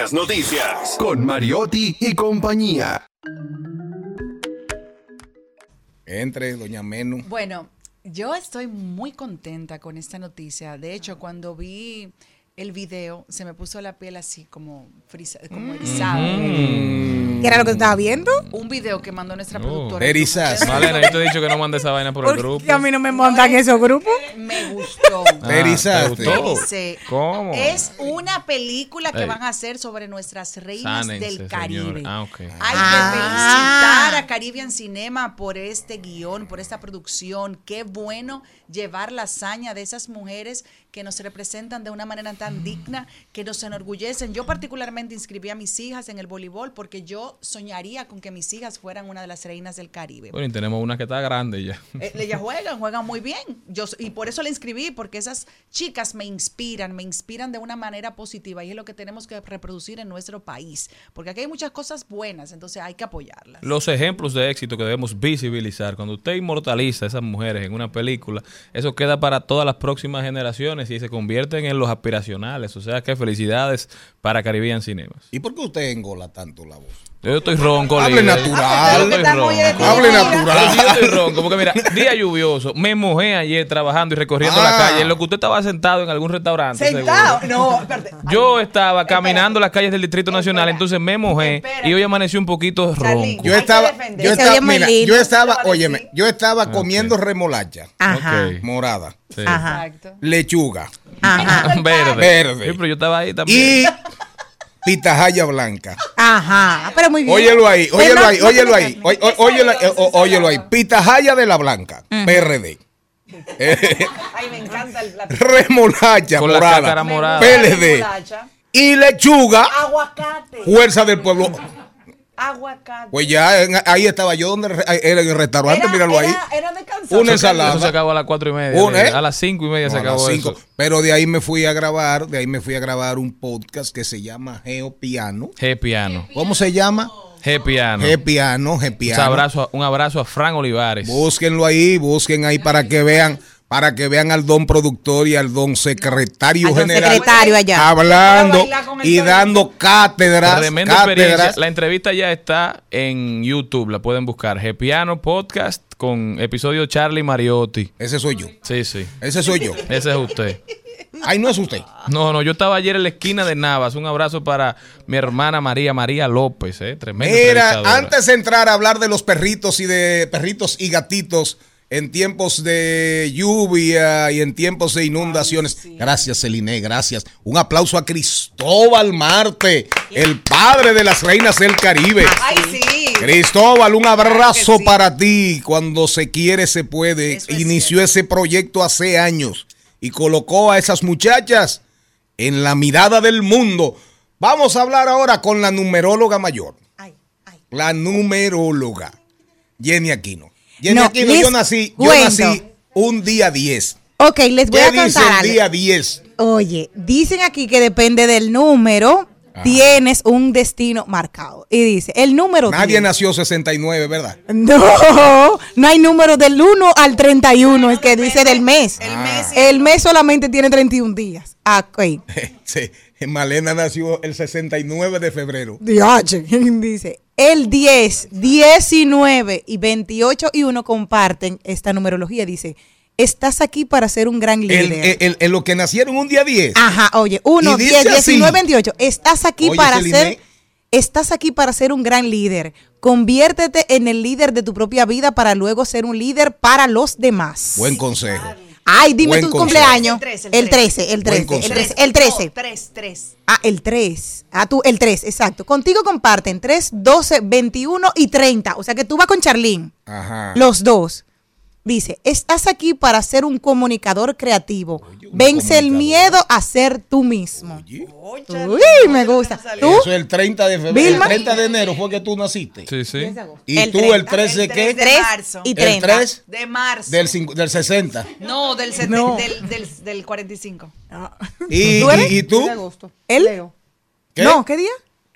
buenas noticias con Mariotti y compañía. Entre, doña Menu. Bueno, yo estoy muy contenta con esta noticia. De hecho, cuando vi el video, se me puso la piel así como frisa, como erizada. ¿Qué era lo que estaba viendo? Un video que mandó nuestra productora. Erizas. Malena, yo te he dicho que no mande esa vaina por el grupo. Porque a mí no me montan esos grupos. Me gustó. Ah, Te erizaste. ¿te gustó? Dice, ¿Cómo? Es una película que Ey. van a hacer sobre nuestras reinas Sánense, del señor. Caribe. Ah, ok. Hay Ah. que felicitar a Caribbean Cinema por este guion, por esta producción. Qué bueno llevar la hazaña de esas mujeres que nos representan de una manera tan digna, que nos enorgullecen. Yo particularmente inscribí a mis hijas en el voleibol porque yo soñaría con que mis hijas fueran una de las reinas del Caribe. Bueno, y tenemos una que está grande ya. Eh, ellas juegan, juegan muy bien. Yo, y por eso la inscribí, porque esas chicas me inspiran, me inspiran de una manera positiva y es lo que tenemos que reproducir en nuestro país. Porque aquí hay muchas cosas buenas, entonces hay que apoyarlas. Los ejemplos de éxito que debemos visibilizar. Cuando usted inmortaliza a esas mujeres en una película, eso queda para todas las próximas generaciones y se convierten en los aspiracionales. O sea que felicidades para Caribbean Cinemas. ¿Y por qué usted engola tanto la voz? Yo estoy ronco. Hable líder. natural. Yo estoy ronco. Hable si yo natural. estoy ronco, porque mira, día lluvioso, me mojé ayer trabajando y recorriendo la Ah. calle, en lo que usted estaba sentado en algún restaurante. Sentado. seguro. No, espérate. Yo estaba caminando las calles del Distrito Nacional, entonces me mojé y hoy amaneció un poquito Charly, ronco. Yo estaba, yo estaba, mira, yo estaba, óyeme, yo estaba comiendo remolacha Ajá. Ok. morada, Sí. Ajá. Lechuga Ajá. Verde. Verde. Sí, pero yo estaba ahí también. y pitahaya blanca. Ajá. Pero muy bien. Óyelo ahí, Pues óyelo ahí, óyelo ahí, óyelo, ó- óyelo ahí. Pitahaya de la blanca, PRD. Ay, me encanta el plato. Remolacha morada. PLD. Y lechuga, Aguacate. fuerza del pueblo. Aguacate. Pues ya en- ahí estaba yo donde en el restaurante, Era- míralo ahí. era- de. Una Eso se ensalada. acabó a las cuatro y media. Una, ¿eh? A las cinco y media No, se a las acabó cinco. eso. Pero de ahí me fui a grabar, de ahí me fui a grabar un podcast que se llama Geo Piano. G piano. ¿Cómo se llama? G piano. G Piano, G Un Piano. abrazo, a- un abrazo a Fran Olivares. Búsquenlo ahí, busquen ahí para que vean, para que vean al don productor y al don secretario Al don general secretario allá. hablando y dando cátedras, Tremenda experiencia. cátedras. La entrevista ya está en YouTube, la pueden buscar. G Piano Podcast con episodio Charlie Mariotti. Ese soy yo. Sí, sí. Ese soy yo. Ese es usted. Ay, no es usted. No, no, yo estaba ayer en la esquina de Navas. Un abrazo para mi hermana María María López, eh. Tremenda Mira, antes de entrar a hablar de los perritos y de perritos y gatitos en tiempos de lluvia y en tiempos de inundaciones. Gracias, Celine, gracias. Un aplauso a Cristóbal Marte, el padre de las reinas del Caribe. Ay, sí. Cristóbal, un abrazo sí. para ti. Cuando se quiere, se puede. Eso es Inició ese proyecto hace años y colocó a esas muchachas en la mirada del mundo. Vamos a hablar ahora con la numeróloga mayor. Ay, ay. La numeróloga. Jenny Aquino. Jenny No, Aquino, yo nací, yo cuento. nací un día 10. Ok, les voy ¿Qué a dice contar el algo. día 10? Oye, dicen aquí que depende del número, tienes un destino marcado. Y dice, el número Nadie 10. nació 69, ¿verdad? No, no hay número del 1 al 31, es que dice del mes. El mes y El mes solamente tiene 31 días. Ah, ok. Sí, Malena nació el 69 de febrero. Diache. Dice, el 10, 19 y 28 y 1 comparten esta numerología. Dice, estás aquí para ser un gran líder. El- los que nacieron un día 10. Ajá, oye, 1, Y dice 10, así. 19, 28. Estás aquí Oye, para Celine. ser estás aquí para ser un gran líder. Conviértete en el líder de tu propia vida para luego ser un líder para los demás. Buen consejo. Ay, dime buen tu consejo. cumpleaños. El 13, El 13, el 13, Buen el consejo. 13, el 13. 3, 3. Ah, el 3. Ah, tú, el 3, exacto. Contigo comparten 3, 12, 21 y 30. O sea que tú vas con Charlene. Ajá. Los dos. Dice, estás aquí para ser un comunicador creativo. un Vence el comunicador. miedo a ser tú mismo. Oye, Uy, me gusta. ¿Tú? Eso es el 30 de febrero. El 30 de enero fue que tú naciste. Sí, sí. Y El tú 30. el 13 El qué? 3 de 3 marzo. y El 30. 3 De marzo. del, cincu- del 60. No, del, sete- No. del, del, del 45. ¿Y, ¿Tú eres? y, tú? de agosto. ¿Él? Leo. ¿Qué? No, ¿qué día?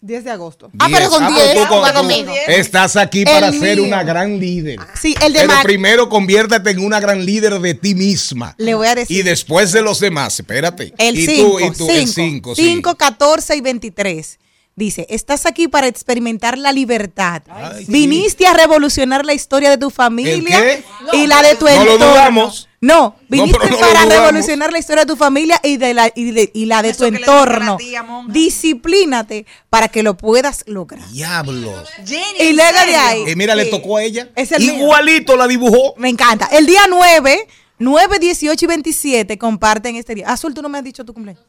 10 de agosto. Ah, pero con 10, tú con- conmigo. Estás aquí para El ser mío. una gran líder. Sí, el de Pero Mar- primero conviértete en una gran líder de ti misma. Le voy a decir. Y después de los demás, espérate. El y 5, tú, y tú, el 5. 5, 14 y 23. Dice, estás aquí para experimentar la libertad. Ay, sí. Viniste a revolucionar la historia de tu familia ¿El qué? y la de tu No lo entorno. dudamos. No, viniste no para revolucionar la historia de tu familia y de la, y de, y la de Eso tu entorno. tía. Disciplínate para que lo puedas lograr. Diablos. Jenny, Y ¿en luego de ahí. Eh, mira, le tocó a ella. Es el mío. Igualito la dibujó. Me encanta. El día 9, 9, 18 y 27 comparten este día. Azul, tú no me has dicho tu cumpleaños.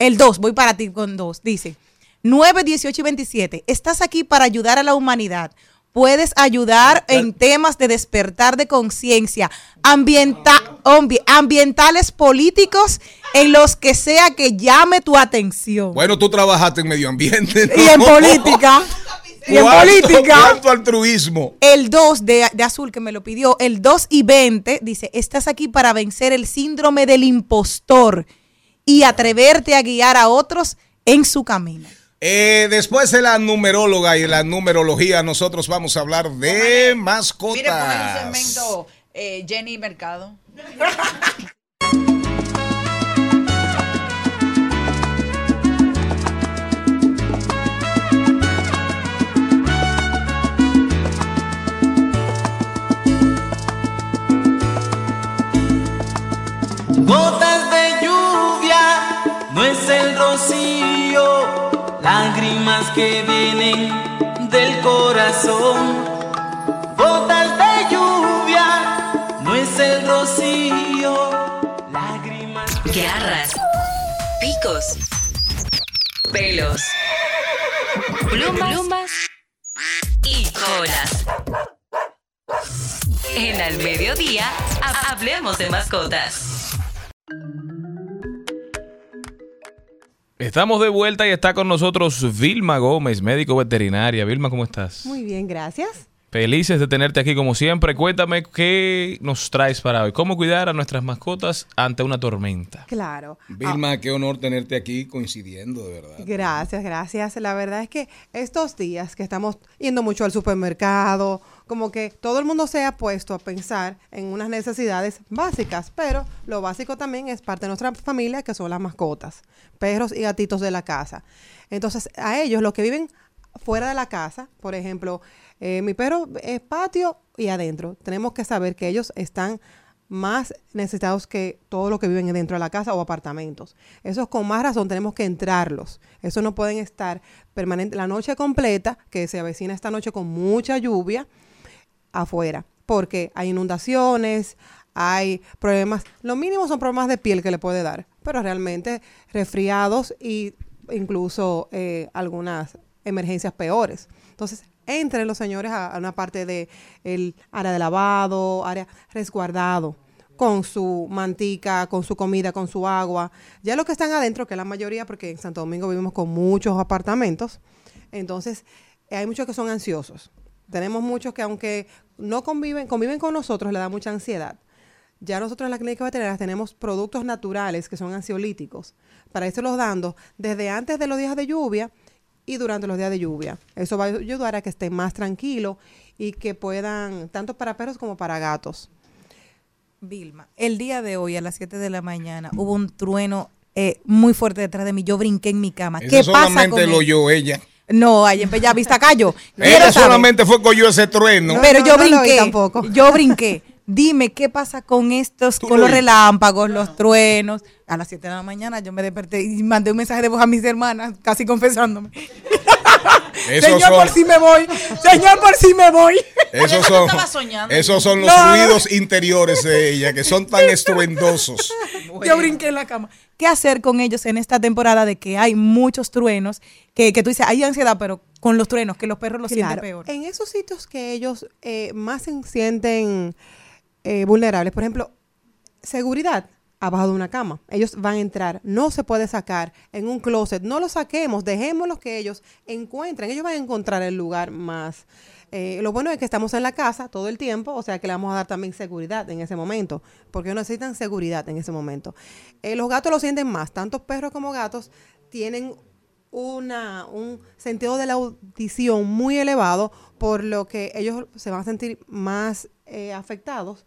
El 2, voy para ti con 2. Dice, 9, 18 y 27. Estás aquí para ayudar a la humanidad. Puedes ayudar en temas de despertar de conciencia, ambienta- ambi- ambientales, políticos, en los que sea que llame tu atención. Bueno, tú trabajaste en medio ambiente. y en política. y en ¿Cuánto- política. ¿Cuánto altruismo? El 2 de, de Azul que me lo pidió, el 2 y 20, dice, estás aquí para vencer el síndrome del impostor y atreverte a guiar a otros en su camino. Eh, después de la numeróloga y la numerología, nosotros vamos a hablar de mascotas. Mire, por el eh, Jenny Mercado. Gotas de lluvia, no es el rocío lágrimas que vienen del corazón. Gotas de lluvia, no es el rocío, lágrimas. Garras, picos, pelos, plumas, plumas y colas. En Al Mediodía, ha- hablemos de mascotas. Estamos de vuelta y está con nosotros Vilma Gómez, médico veterinaria. Vilma, ¿cómo estás? Muy bien, gracias. Felices de tenerte aquí como siempre. Cuéntame qué nos traes para hoy. ¿Cómo cuidar a nuestras mascotas ante una tormenta? Claro. Vilma, qué honor tenerte aquí coincidiendo, de verdad. Gracias, gracias. La verdad es que estos días que estamos yendo mucho al supermercado, como que todo el mundo se ha puesto a pensar en unas necesidades básicas, pero lo básico también es parte de nuestra familia, que son las mascotas, perros y gatitos de la casa. Entonces, a ellos, los que viven fuera de la casa, por ejemplo, eh, mi perro es patio y adentro, tenemos que saber que ellos están más necesitados que todo lo que viven dentro de la casa o apartamentos. Esos con más razón tenemos que entrarlos. Eso no pueden estar permanente la noche completa, que se avecina esta noche con mucha lluvia afuera, porque hay inundaciones, hay problemas, lo mínimo son problemas de piel que le puede dar, pero realmente resfriados y incluso eh, algunas emergencias peores. Entonces, entren los señores a, una parte de área de lavado, área resguardado con su mantica, con su comida, con su agua. Ya los que están adentro, que es la mayoría, porque en Santo Domingo vivimos con muchos apartamentos, entonces eh, hay muchos que son ansiosos. Tenemos muchos que aunque no conviven, conviven con nosotros, le da mucha ansiedad. Ya nosotros en la clínica veterinaria tenemos productos naturales que son ansiolíticos para irse los dando desde antes de los días de lluvia y durante los días de lluvia. Eso va a ayudar a que estén más tranquilos y que puedan, tanto para perros como para gatos. Vilma, el día de hoy a las 7 de la mañana hubo un trueno eh, muy fuerte detrás de mí. Yo brinqué en mi cama. Eso ¿Qué pasa con solamente lo él? oyó ella. No, ahí en Bella Vista Cayo. Ella solamente fue ese trueno. Pero No, yo no brinqué. tampoco. Yo brinqué. Dime, ¿qué pasa con estos, con lo los relámpagos, los truenos? A las 7 de la mañana yo me desperté y mandé un mensaje de voz a mis hermanas, casi confesándome. Esos Señor, son, por si me voy. Señor, por si me voy. esos son, estaba soñando. esos son los No, ruidos interiores de ella, que son tan estruendosos. Yo brinqué en la cama. ¿Qué hacer con ellos en esta temporada de que hay muchos truenos? Que, que tú dices, hay ansiedad, pero con los truenos, que los perros los sienten Claro, peor. En esos sitios que ellos eh, más se sienten eh, vulnerables, por ejemplo, seguridad abajo de una cama. Ellos van a entrar, no se puede sacar en un closet, no lo saquemos, dejémoslos que ellos encuentren, ellos van a encontrar el lugar más. eh, lo bueno es que estamos en la casa todo el tiempo, o sea que le vamos a dar también seguridad en ese momento, porque ellos necesitan seguridad en ese momento. Eh, los gatos lo sienten más, tanto perros como gatos tienen una, un sentido de la audición muy elevado, por lo que ellos se van a sentir más eh, afectados.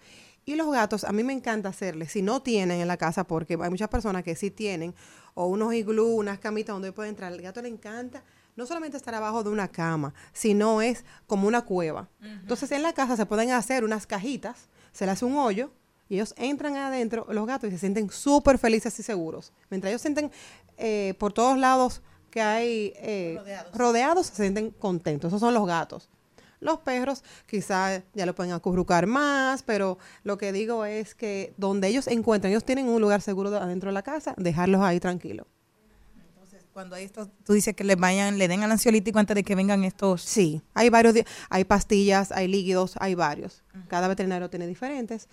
Y los gatos, a mí me encanta hacerles, si no tienen en la casa, porque hay muchas personas que sí tienen, o unos iglú, unas camitas donde puede entrar. Al gato le encanta no solamente estar abajo de una cama, sino es como una cueva. Entonces en la casa se pueden hacer unas cajitas, se le hace un hoyo, y ellos entran adentro, los gatos, y se sienten súper felices y seguros. Mientras ellos sienten eh, por todos lados que hay eh, rodeados. se sienten contentos. Esos son los gatos. Los perros quizás ya lo pueden acurrucar más, pero lo que digo es que donde ellos encuentran, ellos tienen un lugar seguro de- adentro de la casa, dejarlos ahí tranquilos. Cuando hay estos, tú dices que le vayan, le den al ansiolítico antes de que vengan estos. Sí, hay varios, hay pastillas, hay líquidos, hay varios. Cada veterinario tiene diferentes.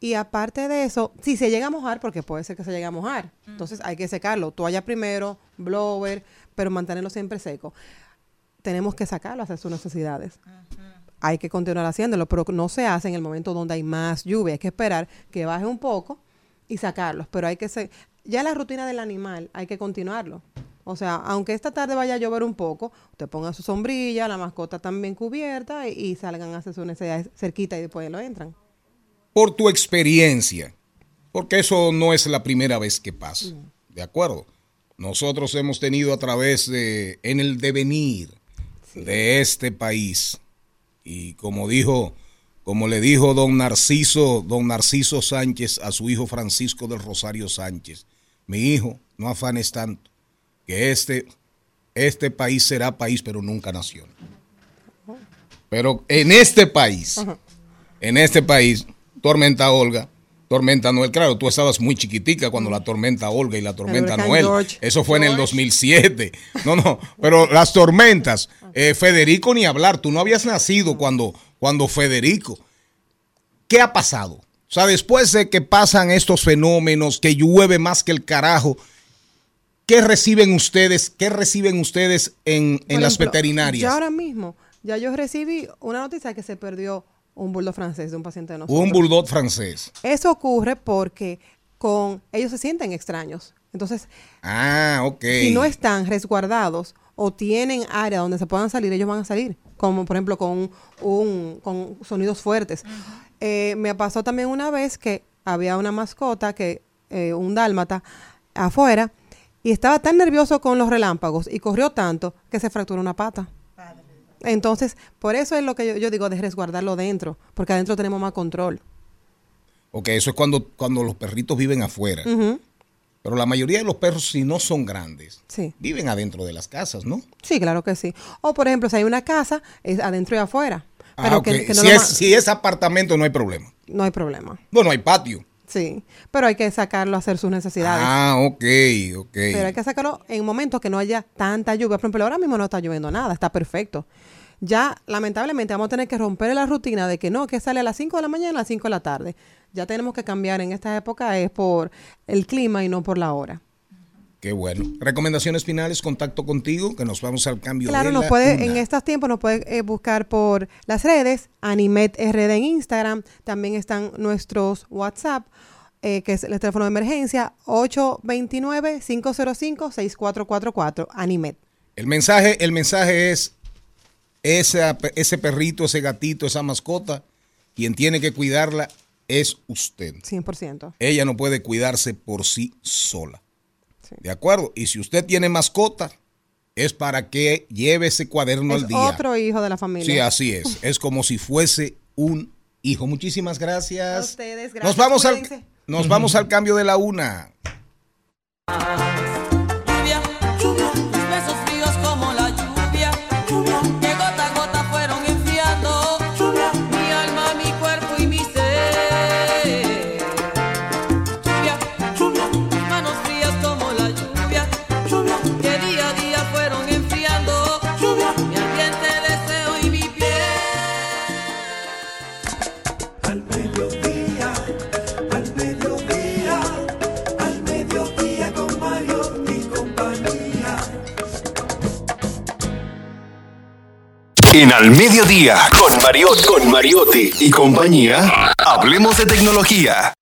Y aparte de eso, si se llega a mojar, porque puede ser que se llegue a mojar, entonces hay que secarlo. Toalla primero, blower, pero mantenerlo siempre seco. Tenemos que sacarlo a hacer sus necesidades. Hay que continuar haciéndolo, pero no se hace en el momento donde hay más lluvia. Hay que esperar que baje un poco y sacarlos. Pero hay que se ya la rutina del animal hay que continuarlo. O sea, aunque esta tarde vaya a llover un poco, usted ponga su sombrilla, la mascota también cubierta y, y salgan a hacer sus necesidades cerquita y después lo entran. Por tu experiencia, porque eso no es la primera vez que pasa, ¿de acuerdo? Nosotros hemos tenido a través de, en el devenir de este país, y como dijo como le dijo don Narciso, don Narciso Sánchez a su hijo Francisco del Rosario Sánchez, mi hijo, no afanes tanto, que este, este país será país, pero nunca nación. Pero en este país, en este país, tormenta Olga, tormenta Noel, claro, tú estabas muy chiquitica cuando la tormenta Olga y la tormenta Noel, George. eso fue en el 2007. No, no, pero las tormentas, eh, Federico ni hablar, tú no habías nacido cuando, cuando Federico. ¿Qué ha pasado? O sea, después de que pasan estos fenómenos, que llueve más que el carajo, ¿qué reciben ustedes? ¿Qué reciben ustedes en, en las veterinarias? Ya ahora mismo, ya yo recibí una noticia que se perdió un bulldog francés de un paciente de nosotros. Un bulldog francés. Eso ocurre porque con ellos se sienten extraños. Entonces, Ah, ok. si no están resguardados o tienen área donde se puedan salir, ellos van a salir. Como por ejemplo con, un, con sonidos fuertes. Eh, me pasó también una vez que había una mascota, que eh, un dálmata, afuera, y estaba tan nervioso con los relámpagos y corrió tanto que se fracturó una pata. Entonces, por eso es lo que yo, yo digo de resguardarlo dentro, porque adentro tenemos más control. Ok, eso es cuando, cuando los perritos viven afuera. Pero la mayoría de los perros, si no son grandes, Sí. viven adentro de las casas, ¿no? Sí, claro que sí. O por ejemplo, si hay una casa, es adentro y afuera. Pero Ah, ok. que, que no, si, es, si es apartamento, no hay problema. no hay problema. Bueno, hay patio. Sí. Pero hay que sacarlo a hacer sus necesidades. Ah, ok, ok. Pero hay que sacarlo en momentos que no haya tanta lluvia. Por ejemplo, ahora mismo no está lloviendo nada, está perfecto. Ya, lamentablemente, vamos a tener que romper la rutina de que no, que sale a las 5 de la mañana a las 5 de la tarde. Ya tenemos que cambiar en esta época, es por el clima y no por la hora. Qué bueno. Recomendaciones finales, contacto contigo, que nos vamos al cambio Claro, de nos la puede, una. en estos tiempos nos puede eh, buscar por las redes, Animet RD en Instagram, también están nuestros WhatsApp, eh, que es el teléfono de emergencia, 829-505-6444, Animet. El mensaje, el mensaje es esa ese perrito, ese gatito, esa mascota, quien tiene que cuidarla es usted. 100%. Ella no puede cuidarse por sí sola. ¿De acuerdo? Y si usted tiene mascota, es para que lleve ese cuaderno Es al día. otro hijo de la familia. Sí, así es. Es como si fuese un hijo. Muchísimas gracias. A ustedes, Nos gracias, vamos al, nos vamos al cambio de la una. En Al Mediodía, con Mariotti, con Mariotti y compañía, hablemos de tecnología.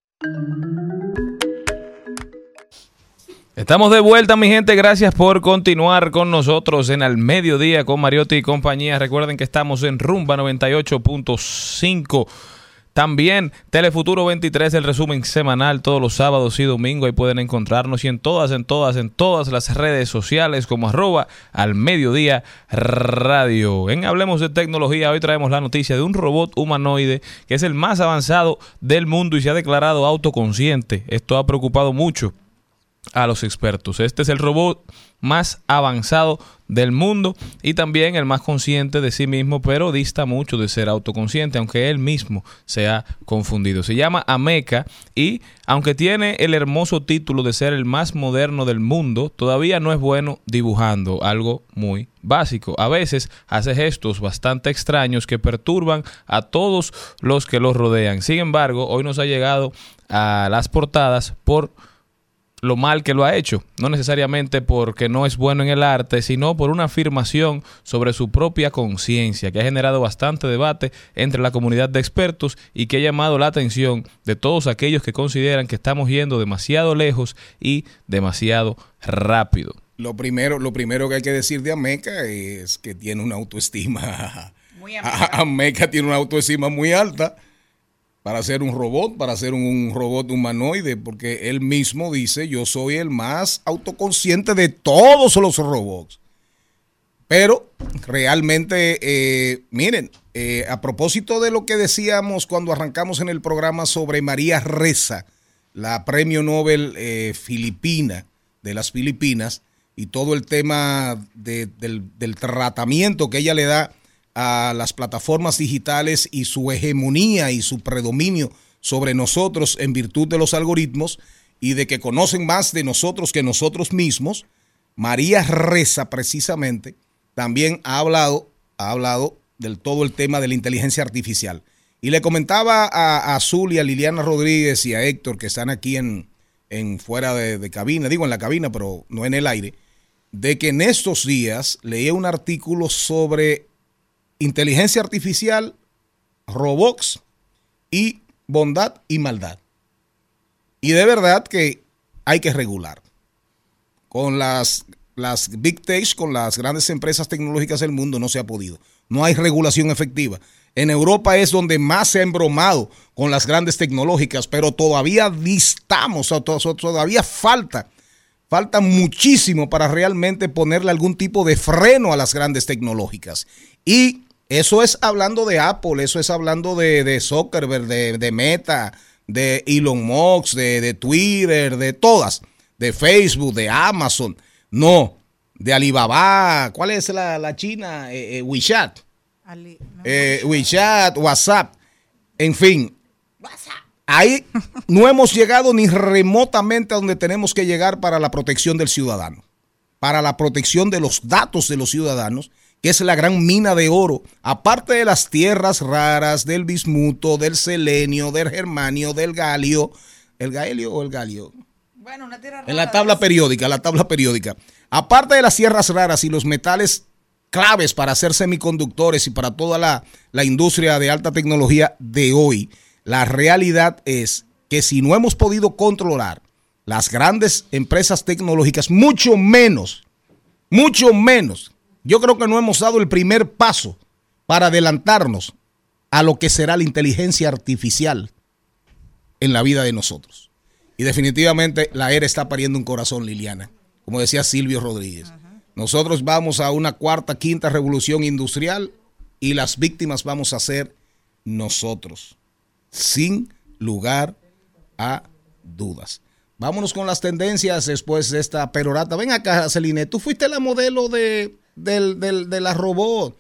Estamos de vuelta, mi gente. Gracias por continuar con nosotros en Al Mediodía con Mariotti y compañía. Recuerden que estamos en Rumba 98.5. También Telefuturo 23, el resumen semanal todos los sábados y domingos. Ahí pueden encontrarnos y en todas, en todas, en todas las redes sociales como arroba al mediodía radio. En Hablemos de Tecnología, hoy traemos la noticia de un robot humanoide que es el más avanzado del mundo y se ha declarado autoconsciente. Esto ha preocupado mucho a los expertos. Este es el robot más avanzado del mundo y también el más consciente de sí mismo, pero dista mucho de ser autoconsciente, aunque él mismo se ha confundido. Se llama Ameca y aunque tiene el hermoso título de ser el más moderno del mundo, todavía no es bueno dibujando, algo muy básico. A veces hace gestos bastante extraños que perturban a todos los que los rodean. Sin embargo, hoy nos ha llegado a las portadas por lo mal que lo ha hecho, no necesariamente porque no es bueno en el arte, sino por una afirmación sobre su propia conciencia, que ha generado bastante debate entre la comunidad de expertos y que ha llamado la atención de todos aquellos que consideran que estamos yendo demasiado lejos y demasiado rápido. Lo primero, lo primero que hay que decir de Ameca es que tiene una autoestima. Muy Ameca tiene una autoestima muy alta para ser un robot, para ser un, robot humanoide, porque él mismo dice, yo soy el más autoconsciente de todos los robots. Pero realmente, eh, miren, eh, a propósito de lo que decíamos cuando arrancamos en el programa sobre María Reza, la premio Nobel eh, filipina de las Filipinas, y todo el tema de- del, del tratamiento que ella le da a las plataformas digitales y su hegemonía y su predominio sobre nosotros en virtud de los algoritmos y de que conocen más de nosotros que nosotros mismos, María Reza precisamente también ha hablado, ha hablado del todo el tema de la inteligencia artificial. Y le comentaba a, a Azul y a Liliana Rodríguez y a Héctor que están aquí en, en fuera de, de cabina, digo en la cabina, pero no en el aire, de que en estos días leí un artículo sobre inteligencia artificial, robots y bondad y maldad. Y de verdad que hay que regular. Con las, las big techs, con las grandes empresas tecnológicas del mundo, no se ha podido. No hay regulación efectiva. En Europa es donde más se ha embromado con las grandes tecnológicas, pero todavía distamos, todavía falta, falta muchísimo para realmente ponerle algún tipo de freno a las grandes tecnológicas. Y eso es hablando de Apple, eso es hablando de, de Zuckerberg, de, de Meta, de Elon Musk, de, de Twitter, de todas, de Facebook, de Amazon. No, de Alibaba, ¿cuál es la, la China? Eh, eh, WeChat. Eh, WeChat, WhatsApp, en fin. Ahí no hemos llegado ni remotamente a donde tenemos que llegar para la protección del ciudadano, para la protección de los datos de los ciudadanos, que es la gran mina de oro, aparte de las tierras raras, del bismuto, del selenio, del germanio, del galio, el galio o el galio, Bueno, una tierra en la tabla periódica, la tabla periódica. Aparte de las tierras raras y los metales claves para hacer semiconductores y para toda la, la industria de alta tecnología de hoy, la realidad es que si no hemos podido controlar las grandes empresas tecnológicas, mucho menos, mucho menos, yo creo que no hemos dado el primer paso para adelantarnos a lo que será la inteligencia artificial en la vida de nosotros. Y definitivamente la era está pariendo un corazón, Liliana, como decía Silvio Rodríguez. Nosotros vamos a una cuarta, quinta revolución industrial y las víctimas vamos a ser nosotros, sin lugar a dudas. Vámonos con las tendencias después de esta perorata. Ven acá, Celine, tú fuiste la modelo de, del- del- de la robot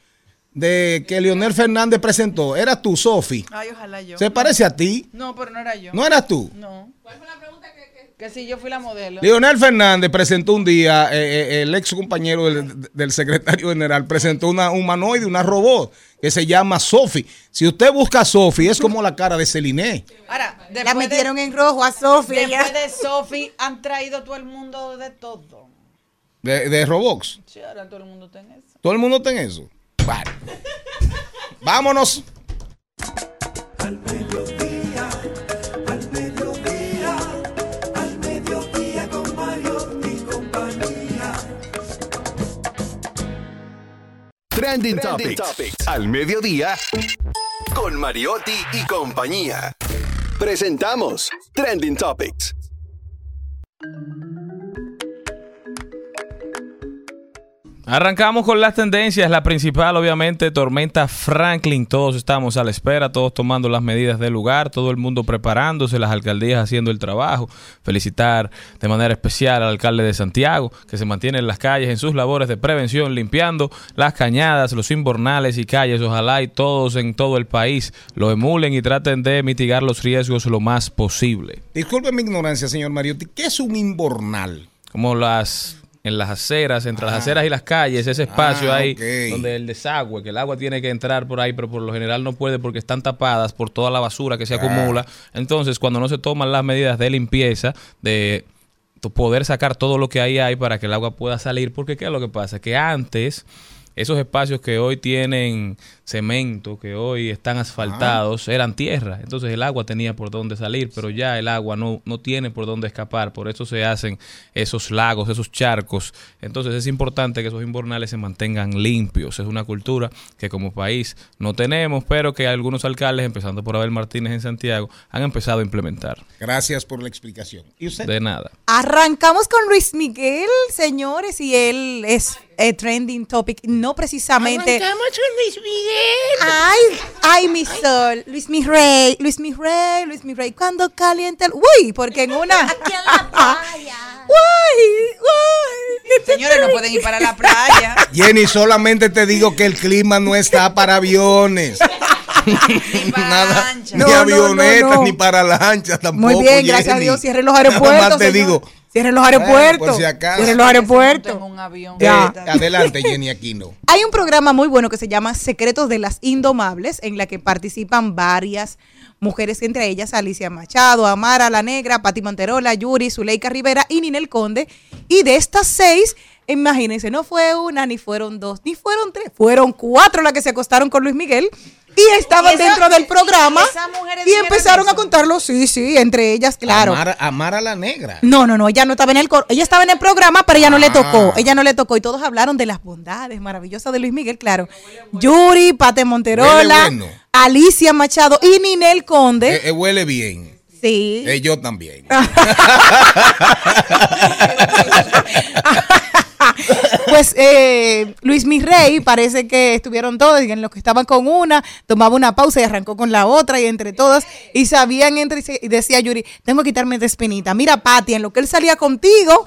de que Leonel Fernández presentó. Eras tú, Sofi. Ay, ojalá yo. ¿Se parece a ti? No, pero no era yo. ¿No eras tú? No. ¿Cuál fue la pregunta que, que, que si yo fui la modelo? Leonel Fernández presentó un día, eh, eh, el ex compañero del, del secretario general, presentó una humanoide, una robot, que se llama Sofi. Si usted busca a Sofi, es como la cara de Celine. Ahora, La después metieron de, en rojo a Sofía. después de Sophie han traído todo el mundo de todo. De, de Robox. Sí, ahora todo el mundo está en eso. ¿Todo el mundo está en eso? Vale. Vámonos. Al mediodía, al mediodía, al mediodía con Mario y compañía. Trending, Topics. Al mediodía. Con Mariotti y compañía. Presentamos Trending Topics. Arrancamos con las tendencias. La principal, obviamente, tormenta Franklin. Todos estamos a la espera, todos tomando las medidas del lugar, todo el mundo preparándose, las alcaldías haciendo el trabajo. Felicitar de manera especial al alcalde de Santiago, que se mantiene en las calles en sus labores de prevención, limpiando las cañadas, los inbornales y calles. Ojalá y todos en todo el país lo emulen y traten de mitigar los riesgos lo más posible. Disculpe mi ignorancia, señor Mariotti. ¿Qué es un inbornal? como las en las aceras, entre las aceras y las calles, ese espacio Ah, ahí donde el desagüe, que el agua tiene que entrar por ahí, pero por lo general no puede porque están tapadas por toda la basura que se acumula. Entonces, cuando no se toman las medidas de limpieza, de poder sacar todo lo que ahí hay para que el agua pueda salir, porque ¿qué es lo que pasa? Que antes esos espacios que hoy tienen cemento que hoy están asfaltados eran tierra. Entonces el agua tenía por dónde salir, pero ya el agua no, no tiene por dónde escapar. Por eso se hacen esos lagos, esos charcos. Entonces es importante que esos invernales se mantengan limpios. Es una cultura que como país no tenemos, pero que algunos alcaldes, empezando por Abel Martínez en Santiago, han empezado a implementar. Gracias por la explicación. ¿Y usted? De nada. Arrancamos con Luis Miguel, señores, y él es eh, trending topic, no precisamente. Arrancamos con Luis Miguel. Ay, ay, mi sol, Luis mi rey, Luis mi rey, Luis mi rey, cuando calienta el. Uy, porque en una. Aquí en la playa. Uy, uy. Señores, no pueden ir para la playa. Jenny, solamente te digo que el clima no está para aviones. Nada, ni No, avionetas, no, no. ni para lanchas tampoco. Muy bien, gracias a. Dios, cierren los Nada aeropuertos. más te señor. digo. Cierren los Bueno, aeropuertos. por si acaso. Cierren los aeropuertos. En un avión. Ya. Eh, adelante, Jenny Aquino. Hay un programa muy bueno que se llama Secretos de las Indomables, en la que participan varias mujeres, entre ellas Alicia Machado, Amara La Negra, Pati Monterola, Yuri, Zuleika Rivera y Ninel Conde. Y de estas seis, imagínense, no fue una, ni fueron dos, ni fueron tres, fueron cuatro las que se acostaron con Luis Miguel. Y estaban ¿Y esa- dentro del programa esas mujeres y empezaron a contarlo, sí, sí, entre ellas, claro. Amar, amar a la negra. No, no, no, ella no estaba en el coro, ella estaba en el programa, pero ella no le Ah. tocó, ella no le tocó y todos hablaron de las bondades maravillosas de Luis Miguel, claro. Yuri, Pate Monterola, bueno. Alicia Machado y Ninel Conde. Eh, eh, huele bien. sí. Eh, yo también. pues eh, Luis Mirrey parece que estuvieron todos, y en los que estaban con una, tomaba una pausa y arrancó con la otra y entre todas, y sabían entre y decía Yuri, tengo que quitarme de espinita. Mira, Pati, en lo que él salía contigo,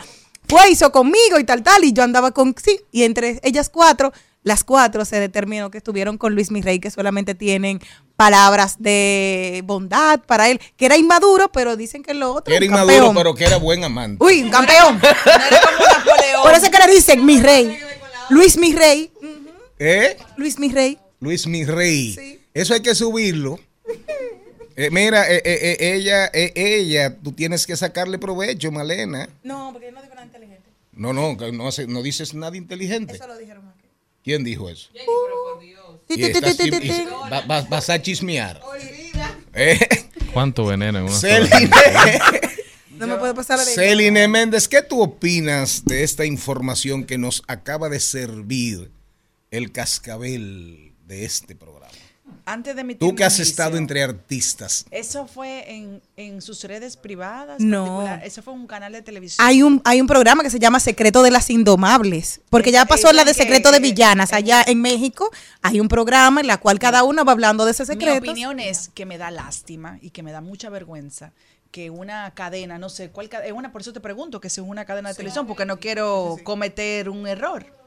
fue, hizo conmigo y tal, tal, y yo andaba con, sí, y entre ellas cuatro, las cuatro se determinó que estuvieron con Luis Mirrey, que solamente tienen palabras de bondad para él, que era inmaduro, pero dicen que lo otro. Era un inmaduro, campeón. pero que era buen amante. Uy, un campeón. Por eso es que le dicen mi rey. Luis mi rey. ¿Eh? Luis mi rey. Luis mi rey. Eso hay que subirlo. Eh, mira, eh, eh, ella, eh, ella, tú tienes que sacarle provecho, Malena. No, porque yo no digo nada inteligente. No, no, que no, hace- no dices nada inteligente. Eso lo dijeron aquí. ¿Quién dijo eso? Ti, Y estás y va- va- vas a chismear. Eh, ¿Cuánto veneno en una sola Celine, No me puede pasar la de Celine Méndez, ¿qué tú opinas de esta información que nos acaba de servir el cascabel de este programa? Antes de mi Tú que has estado entre artistas. Eso fue en, en sus redes privadas. No. Eso fue un canal de televisión. Hay un, hay un programa que se llama Secreto de las Indomables, porque ya pasó la de Secreto de Villanas. Allá en México hay un programa en la cual cada uno va hablando de ese Mi secreto. opinión es que me da lástima y que me da mucha vergüenza que una cadena, no sé cuál cadena, una, por eso te pregunto que si es una cadena de televisión, porque no quiero cometer un error.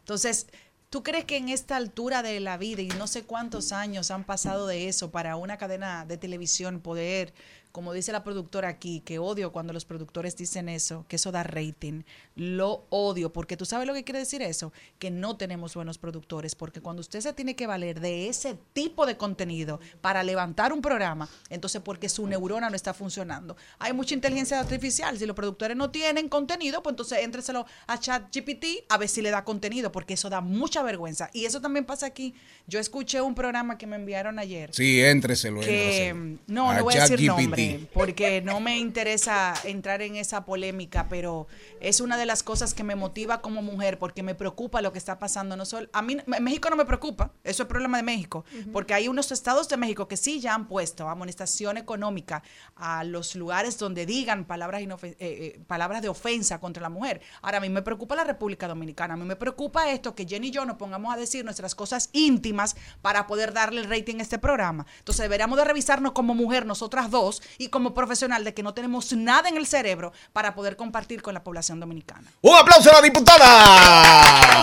Entonces, ¿tú crees que en esta altura de la vida y no sé cuántos años han pasado de eso para una cadena de televisión poder, como dice la productora aquí, que odio cuando los productores dicen eso, que eso da rating, lo odio, porque tú sabes lo que quiere decir eso, que no tenemos buenos productores, porque cuando usted se tiene que valer de ese tipo de contenido para levantar un programa, entonces porque su neurona no está funcionando. Hay mucha inteligencia artificial, si los productores no tienen contenido, pues entonces éntreselo a ChatGPT a ver si le da contenido, porque eso da mucha vergüenza. Y eso también pasa aquí. Yo escuché un programa que me enviaron ayer Sí, éntreselo. que éntreselo. no, A no voy a decir ChatGPT. nombre porque no me interesa entrar en esa polémica, pero es una de las cosas que me motiva como mujer porque me preocupa lo que está pasando. No solo a mí México no me preocupa, eso es problema de México, porque hay unos estados de México que sí ya han puesto amonestación económica a los lugares donde digan palabras eh, eh, palabras de ofensa contra la mujer. Ahora a mí me preocupa la República Dominicana, a mí me preocupa esto que Jenny y yo nos pongamos a decir nuestras cosas íntimas para poder darle el rating a este programa. Entonces deberíamos de revisarnos como mujer nosotras dos y como profesional de que no tenemos nada en el cerebro para poder compartir con la población dominicana. Un aplauso a la diputada.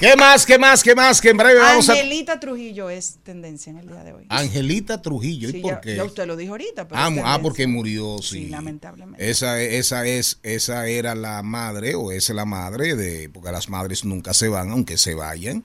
¿Qué más, qué más, qué más? Que en breve vamos a... Angelita Trujillo es tendencia en el día de hoy. Angelita Trujillo, ¿y Sí, por qué? ya usted lo dijo ahorita. Pero Ah, ah, porque murió, sí. Sí, lamentablemente. Esa, esa es, esa era la madre, o es la madre de, porque las madres nunca se van, aunque se vayan.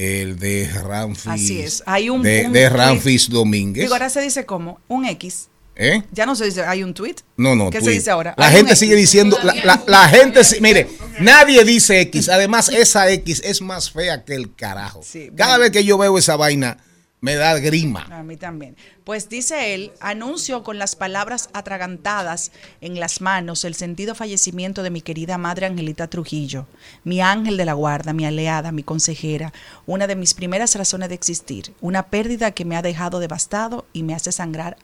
El de Ramfis. Así es. Hay un- de, un de. Ramfis Domínguez. Digo, ahora se dice como un X. ¿Eh? Ya no se dice, hay un tweet. No, no. ¿Qué se dice ahora? La gente sigue X. diciendo, la, la- la gente, mire, Nadie dice X. Además, esa X es más fea que el carajo. Sí, Cada bueno. vez que yo veo esa vaina, me da grima. A mí también. Pues dice él, anuncio con las palabras atragantadas en las manos el sentido fallecimiento de mi querida madre Angelita Trujillo, mi ángel de la guarda, mi aliada, mi consejera, una de mis primeras razones de existir, una pérdida que me ha dejado devastado y me hace sangrar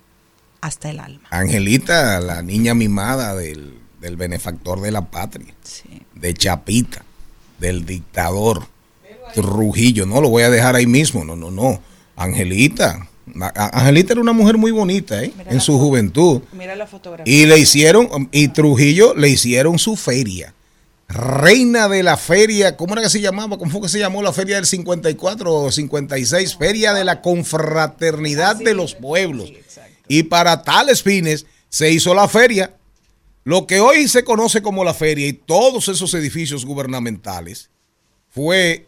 hasta el alma. Angelita, la niña mimada del, del benefactor de la patria, de Chapita, del dictador Trujillo. No lo voy a dejar ahí mismo, no, no, no. Angelita, Angelita era una mujer muy bonita, ¿eh? En su juventud. Mira la fotografía. Y le hicieron, y Trujillo le hicieron su feria. Reina de la feria, ¿cómo era que se llamaba? ¿Cómo fue que se llamó la feria del 54 o 56? Feria de la confraternidad de los pueblos. Y para tales fines se hizo la feria. Lo que hoy se conoce como la feria y todos esos edificios gubernamentales fue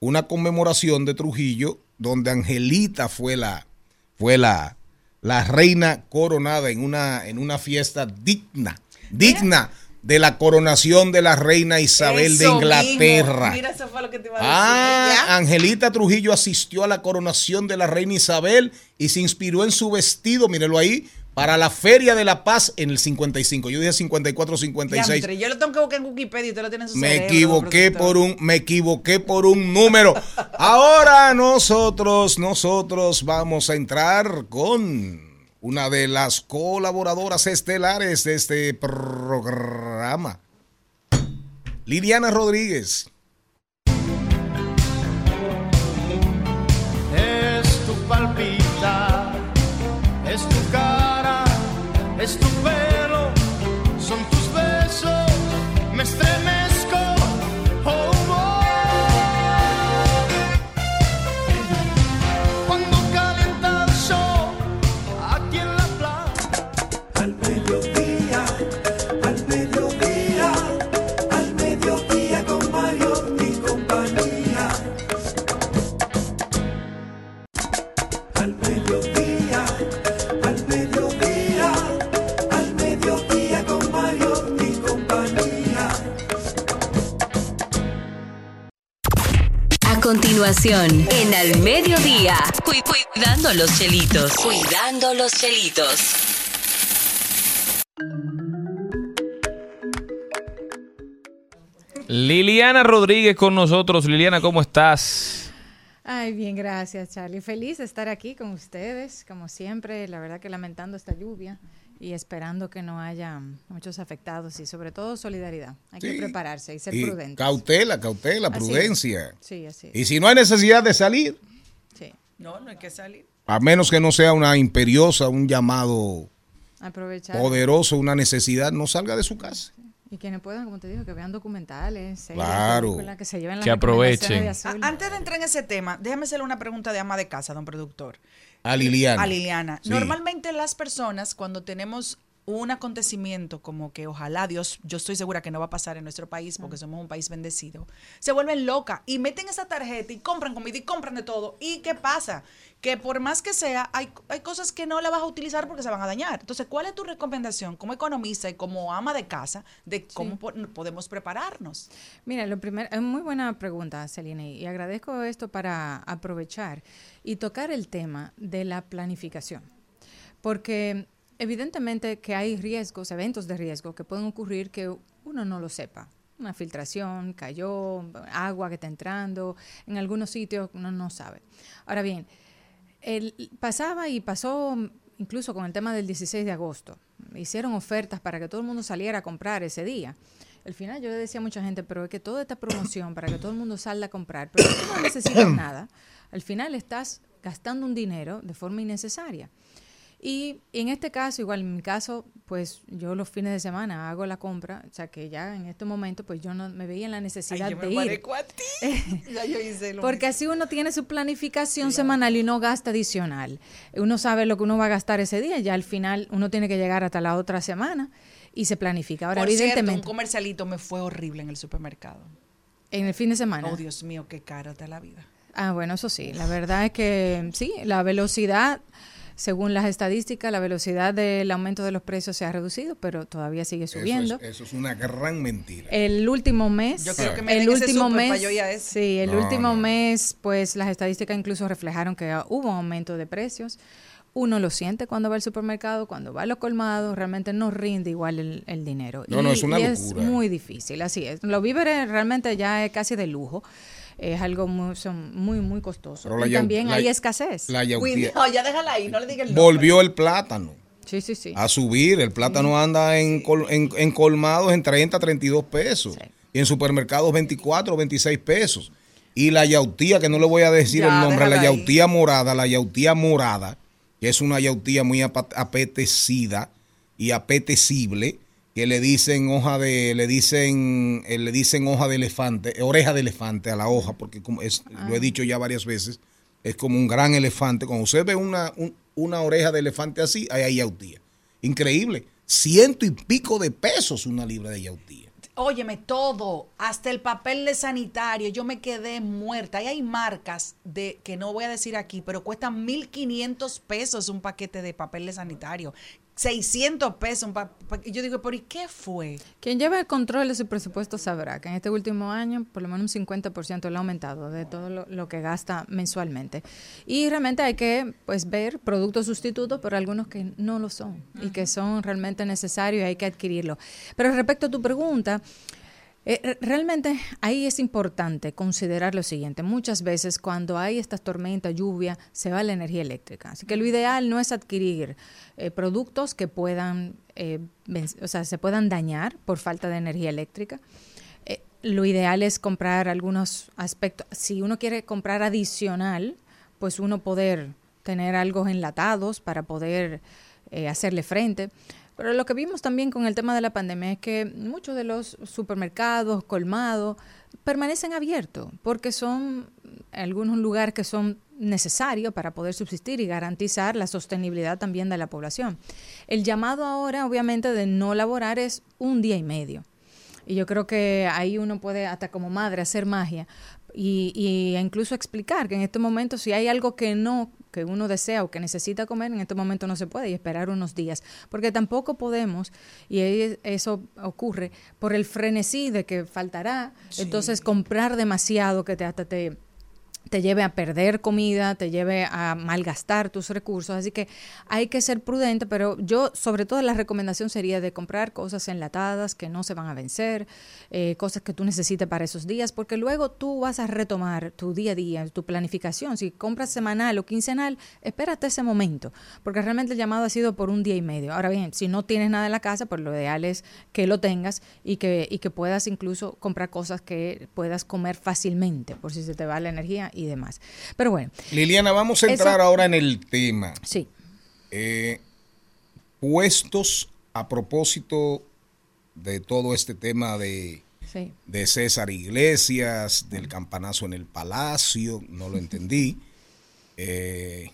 una conmemoración de Trujillo donde Angelita fue la, fue la, la reina coronada en una, en una fiesta digna, digna de la coronación de la reina Isabel de Inglaterra. mismo. Mira, eso fue lo que te iba a decir. Ah, Angelita Trujillo asistió a la coronación de la reina Isabel y se inspiró en su vestido, mírelo ahí, para la Feria de la Paz en el 55. Yo dije 54, 56. Diantre, yo lo tengo que buscar en Wikipedia y usted lo tiene en su Me cerebro, equivoqué por un, me equivoqué por un número. Ahora nosotros, nosotros vamos a entrar con una de las colaboradoras estelares de este programa. Liliana Rodríguez. Es tu palpitar, es continuación, en Al Mediodía, cu- cuidando los chelitos. Cuidando los chelitos. Liliana Rodríguez con nosotros. Liliana, ¿cómo estás? Ay, bien, gracias, Charlie. Feliz de estar aquí con ustedes, como siempre. La verdad que lamentando esta lluvia y esperando que no haya muchos afectados y sobre todo solidaridad. Hay que prepararse y ser Y prudentes. cautela, cautela, Así es. prudencia. Sí, así es. Y si no hay necesidad de salir, Sí. No, no hay que salir. a menos que no sea una imperiosa, un llamado Aprovechar. poderoso, una necesidad, no salga de su casa. Y quienes puedan, como te digo, que vean documentales, series, Claro. que se lleven las Que aprovechen. de Azul. Antes de entrar en ese tema, déjame hacerle una pregunta de ama de casa, don productor. A Liliana. A Liliana. Sí. Normalmente las personas cuando tenemos un acontecimiento como que ojalá Dios, yo estoy segura que no va a pasar en nuestro país porque somos un país bendecido, se vuelven locas y meten esa tarjeta y compran comida y compran de todo. ¿Y qué pasa? Que por más que sea, hay, hay cosas que no la vas a utilizar porque se van a dañar. Entonces, ¿cuál es tu recomendación como economista y como ama de casa de cómo po- podemos prepararnos? Mira, lo primero, es muy buena pregunta, Celine, y agradezco esto para aprovechar y tocar el tema de la planificación. Porque evidentemente que hay riesgos, eventos de riesgo que pueden ocurrir que uno no lo sepa. Una filtración, cayó, agua que está entrando, en algunos sitios uno no sabe. Ahora bien, el, pasaba y pasó incluso con el tema del 16 de agosto. Hicieron ofertas para que todo el mundo saliera a comprar ese día. Al final yo le decía a mucha gente, pero es que toda esta promoción para que todo el mundo salga a comprar, pero tú no necesitas nada. Al final estás gastando un dinero de forma innecesaria. Y en este caso, igual en mi caso, pues yo los fines de semana hago la compra, o sea que ya en este momento pues yo no me veía en la necesidad Ay, yo me de ir. a ti. ya yo hice lo Porque así uno tiene su planificación semanal y no gasta adicional. Uno sabe lo que uno va a gastar ese día, ya al final uno tiene que llegar hasta la otra semana y se planifica. Ahora, Por cierto, un evidentemente, comercialito me fue horrible en el supermercado. en el fin de semana. Oh, Dios mío, qué cara está la vida. Ah, bueno, eso sí, la verdad es que sí, la velocidad según las estadísticas, la velocidad del aumento de los precios se ha reducido, pero todavía sigue Eso subiendo. es, eso es una gran mentira. El último mes, Yo creo que me el súper mes, sí, el No, último no, mes, pues las estadísticas incluso reflejaron que hubo un aumento de precios. Uno lo siente cuando va al supermercado, cuando va a los colmados, realmente no rinde igual el, el dinero. No, no, es una y locura. muy difícil, así es. Los víveres realmente ya es casi de lujo. Es algo muy, son muy, muy costoso. Pero y también la- hay escasez. La yautía. No, ya déjala ahí, no le diga el nombre. Volvió el plátano Sí, sí, sí. a subir. El plátano anda en, col- en, en colmados en 30, 32 pesos. Sí. Y en supermercados 24, 26 pesos. Y la yautía, que no le voy a decir Ya, el nombre, la ahí. yautía morada, la yautía morada, que es una yautía muy apetecida y apetecible, que le dicen hoja de, le dicen, eh, le dicen hoja de elefante, eh, oreja de elefante a la hoja, porque como es, lo he dicho ya varias veces, es como un gran elefante. Cuando usted ve una, un- una oreja de elefante así, ahí hay yautía. Increíble. Ciento y pico de pesos una libra de yautía. Óyeme, todo, hasta el papel de sanitario, yo me quedé muerta. Ahí hay marcas de que no voy a decir aquí, pero cuestan 1.500 pesos un paquete de papel de sanitario. 600 pesos pa- Yo digo, ¿pero y qué fue? Quien lleva el control de su presupuesto sabrá que en este último año por lo menos un 50% le ha aumentado de todo lo, lo que gasta mensualmente. Y realmente hay que pues ver productos sustitutos, pero algunos que no lo son y que son realmente necesarios y hay que adquirirlo. Pero respecto a tu pregunta, eh, re- realmente ahí es importante considerar lo siguiente. Muchas veces cuando hay estas tormentas, lluvia, se va la energía eléctrica. Así que lo ideal no es adquirir eh, productos que puedan, eh, o sea, se puedan dañar por falta de energía eléctrica. Eh, lo ideal es comprar algunos aspectos. Si uno quiere comprar adicional, pues uno poder tener algo enlatados para poder hacerle frente. Pero lo que vimos también con el tema de la pandemia es que muchos de los supermercados, colmados, permanecen abiertos porque son algunos lugares que son necesarios para poder subsistir y garantizar la sostenibilidad también de la población. El llamado ahora, obviamente, de no laborar es un día y medio. Y yo creo que ahí uno puede, hasta como madre, hacer magia y, y incluso explicar que en este momento si hay algo que no, que uno desea o que necesita comer, en este momento no se puede y esperar unos días. Porque tampoco podemos, y eso ocurre, por el frenesí de que faltará, entonces comprar demasiado que te hasta te te lleve a perder comida, te lleve a malgastar tus recursos. Así que hay que ser prudente, pero yo sobre todo la recomendación sería de comprar cosas enlatadas que no se van a vencer, eh, cosas que tú necesites para esos días, porque luego tú vas a retomar tu día a día, tu planificación. Si compras semanal o quincenal, espérate ese momento, porque realmente el llamado ha sido por un día y medio. Ahora bien, si no tienes nada en la casa, pues lo ideal es que lo tengas y que, y que puedas incluso comprar cosas que puedas comer fácilmente, por si se te va la energía y demás. Pero bueno, Liliana, vamos a entrar Eso- ahora en el tema. sí. Eh, puestos a propósito de todo este tema de, Sí. de César Iglesias, del campanazo en el palacio, no lo entendí. Eh,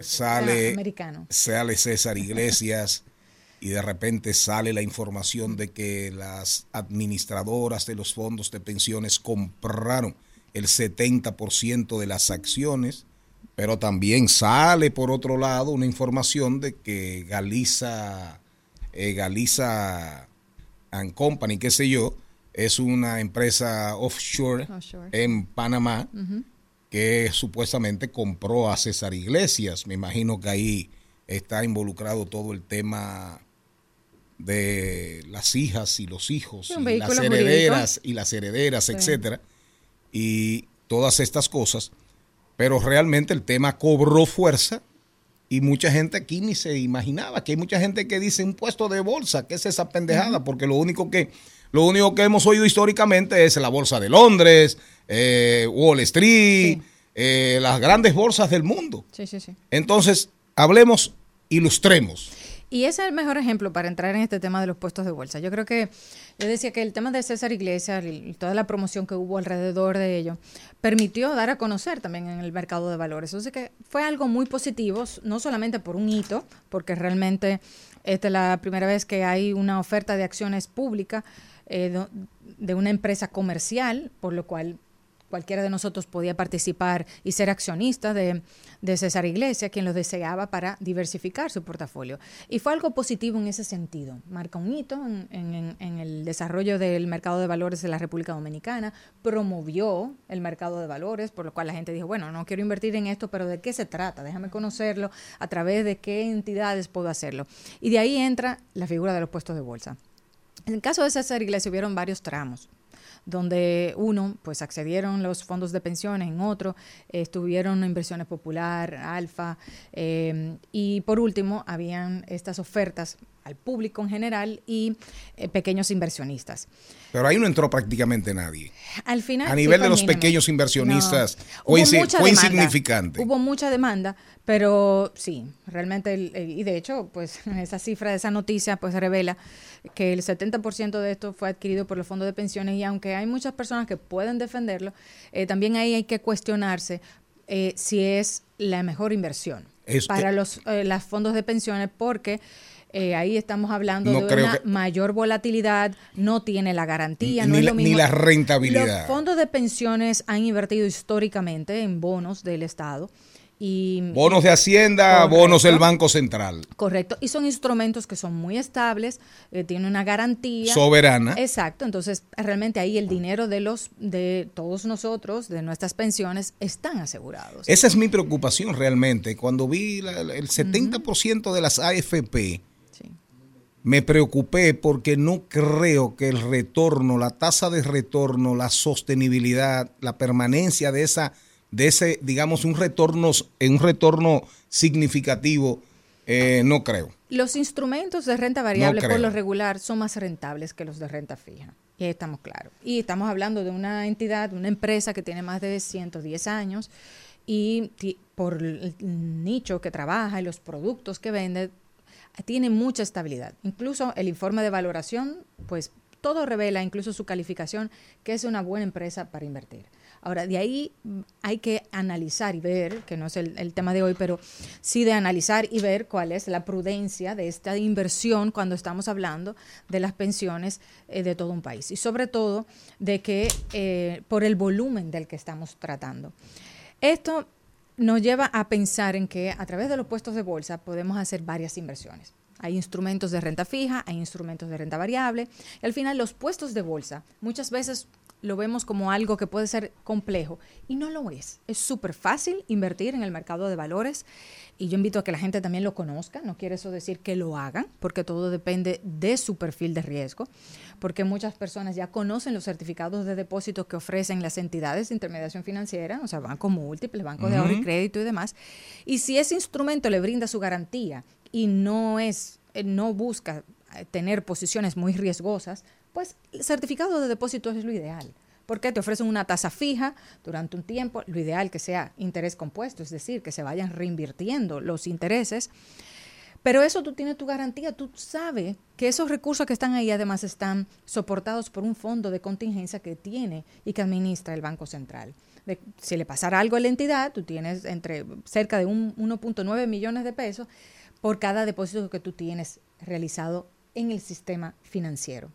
sale, Ah, americano. sale César Iglesias y de repente sale la información de que las administradoras de los fondos de pensiones compraron el 70% de las acciones, pero también sale por otro lado una información de que Galiza, eh, Galiza and Company, qué sé yo, es una empresa offshore, Offshore. en Panamá que supuestamente compró a César Iglesias. Me imagino que ahí está involucrado todo el tema de las hijas y los hijos y las herederas y las herederas, etcétera, y todas estas cosas. Pero realmente el tema cobró fuerza y mucha gente aquí ni se imaginaba que hay mucha gente que dice un puesto de bolsa, ¿qué es esa pendejada? Porque lo único que lo único que hemos oído históricamente es la bolsa de Londres, eh, Wall Street, eh, las grandes bolsas del mundo. Sí, sí, sí. Entonces, hablemos, ilustremos. Y ese es el mejor ejemplo para entrar en este tema de los puestos de bolsa. Yo creo que, yo decía que el tema de César Iglesias y toda la promoción que hubo alrededor de ello permitió dar a conocer también en el mercado de valores. Entonces que fue algo muy positivo, no solamente por un hito, porque realmente esta es la primera vez que hay una oferta de acciones públicas eh, de una empresa comercial, por lo cual cualquiera de nosotros podía participar y ser accionista de, César Iglesia, quien lo deseaba para diversificar su portafolio. Y fue algo positivo en ese sentido. Marca un hito en, el desarrollo del mercado de valores de la República Dominicana, promovió el mercado de valores, por lo cual la gente dijo, bueno, no quiero invertir en esto, pero ¿de qué se trata? Déjame conocerlo, a través de qué entidades puedo hacerlo. Y de ahí entra la figura de los puestos de bolsa. En el caso de César Iglesia hubieron varios tramos donde uno, pues accedieron los fondos de pensiones, en otro estuvieron inversiones popular, alfa, eh, y por último habían estas ofertas al público en general y eh, pequeños inversionistas. Pero ahí no entró prácticamente nadie. Al final, A nivel de los pequeños inversionistas, No. fue, Hubo insi- mucha fue demanda. insignificante. Hubo mucha demanda, pero sí, realmente, el- el- y de hecho, pues esa cifra de esa noticia pues revela que el 70% de esto fue adquirido por los fondos de pensiones y aunque hay muchas personas que pueden defenderlo, eh, también ahí hay que cuestionarse eh, si es la mejor inversión Es- para los eh, las fondos de pensiones porque eh, ahí estamos hablando No de creo una que- mayor volatilidad, no tiene la garantía, no Ni es la- lo ni mismo. la rentabilidad. Los fondos de pensiones han invertido históricamente en bonos del Estado y Bonos de Hacienda, Correcto. bonos del Banco Central. Correcto, y son instrumentos que son muy estables, eh, tienen una garantía Soberana. Exacto, entonces realmente ahí el dinero de los de todos nosotros, de nuestras pensiones, están asegurados. Esa es mi preocupación realmente. Cuando vi la- el 70% de las AFP, me preocupé porque no creo que el retorno, la tasa de retorno, la sostenibilidad, la permanencia de esa, de ese, digamos, un retorno, un retorno significativo, eh, no creo. Los instrumentos de renta variable por lo regular son más rentables que los de renta fija. Y ahí estamos claros. Y estamos hablando de una entidad, una empresa que tiene más de 110 años y por el nicho que trabaja y los productos que vende, tiene mucha estabilidad. Incluso el informe de valoración, pues todo revela, incluso su calificación, que es una buena empresa para invertir. Ahora, de ahí mm, hay que analizar y ver, que no es el, tema de hoy, pero sí de analizar y ver cuál es la prudencia de esta inversión cuando estamos hablando de las pensiones eh, de todo un país. Y sobre todo de que eh, por el volumen del que estamos tratando. Esto nos lleva a pensar en que a través de los puestos de bolsa podemos hacer varias inversiones. Hay instrumentos de renta fija, hay instrumentos de renta variable. Y al final los puestos de bolsa muchas veces lo vemos como algo que puede ser complejo y no lo es. Es súper fácil invertir en el mercado de valores y yo invito a que la gente también lo conozca. No quiere eso decir que lo hagan porque todo depende de su perfil de riesgo porque muchas personas ya conocen los certificados de depósito que ofrecen las entidades de intermediación financiera, o sea, bancos múltiples, bancos de ahorro y crédito y demás. Y si ese instrumento le brinda su garantía y no es, eh, no busca eh, tener posiciones muy riesgosas, pues el certificado de depósito es lo ideal. Porque te ofrecen una tasa fija durante un tiempo, lo ideal que sea interés compuesto, es decir, que se vayan reinvirtiendo los intereses. Pero eso tú tienes tu garantía, tú sabes que esos recursos que están ahí además están soportados por un fondo de contingencia que tiene y que administra el Banco Central. Si le pasara algo a la entidad, tú tienes entre cerca de un 1.9 millones de pesos por cada depósito que tú tienes realizado en el sistema financiero.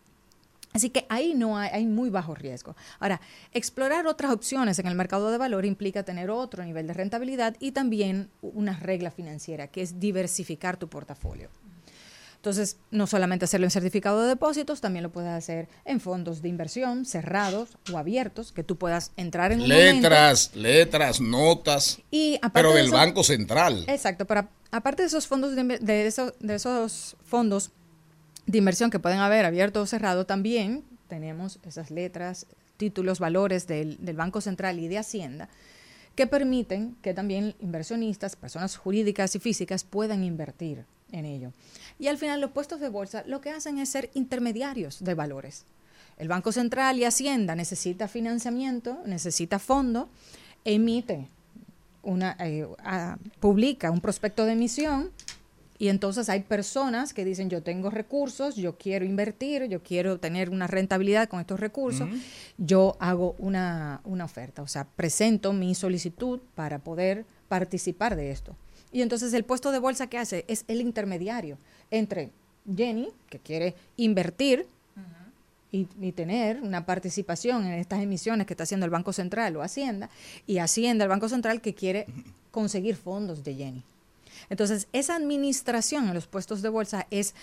Así que ahí no hay, hay muy bajo riesgo. Ahora, explorar otras opciones en el mercado de valor implica tener otro nivel de rentabilidad y también una regla financiera, que es diversificar tu portafolio. Entonces, no solamente hacerlo en certificado de depósitos, también lo puedes hacer en fondos de inversión cerrados o abiertos, que tú puedas entrar en un momento. Letras, letras, notas, Y aparte pero de del eso- Banco Central. Exacto, pero a- aparte de esos fondos de, inver- de esos, de esos fondos de inversión que pueden haber abierto o cerrado, también tenemos esas letras, títulos, valores del, del Banco Central y de Hacienda que permiten que también inversionistas, personas jurídicas y físicas puedan invertir en ello. Y al final los puestos de bolsa lo que hacen es ser intermediarios de valores. El Banco Central y Hacienda necesita financiamiento, necesita fondo, emite una, eh, publica un prospecto de emisión y entonces hay personas que dicen yo tengo recursos, yo quiero invertir, yo quiero tener una rentabilidad con estos recursos, yo hago una, una oferta, o sea, presento mi solicitud para poder participar de esto. Y entonces el puesto de bolsa que hace es el intermediario entre Jenny, que quiere invertir, y, y tener una participación en estas emisiones que está haciendo el Banco Central o Hacienda, y Hacienda, el Banco Central, que quiere conseguir fondos de Jenny. Entonces, esa administración en los puestos de bolsa es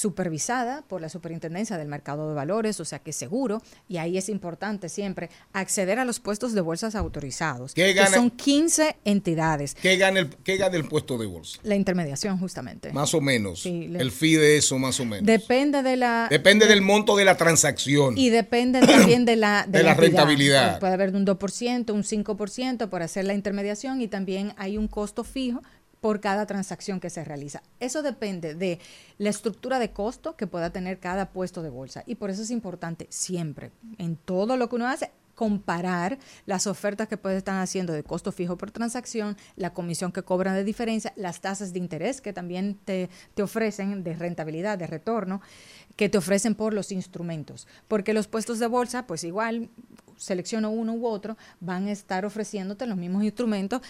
supervisada por la Superintendencia del Mercado de Valores, o sea que es seguro, y ahí es importante siempre acceder a los puestos de bolsas autorizados, ¿Qué que gana- son 15 entidades. ¿Qué gana, el, ¿Qué gana el puesto de bolsa? La intermediación, justamente. Más o menos. Sí, le- el fee de eso, más o menos. Depende de la... Depende del monto de la transacción. Y depende también de la, De la rentabilidad. Puede haber un 2%, un 5% por hacer la intermediación y también hay un costo fijo por cada transacción que se realiza. Eso depende de la estructura de costo que pueda tener cada puesto de bolsa. Y por eso es importante siempre, en todo lo que uno hace, comparar las ofertas que puede estar haciendo de costo fijo por transacción, la comisión que cobran de diferencia, las tasas de interés que también te, te ofrecen de rentabilidad, de retorno, que te ofrecen por los instrumentos. Porque los puestos de bolsa, pues igual, selecciono uno u otro, van a estar ofreciéndote los mismos instrumentos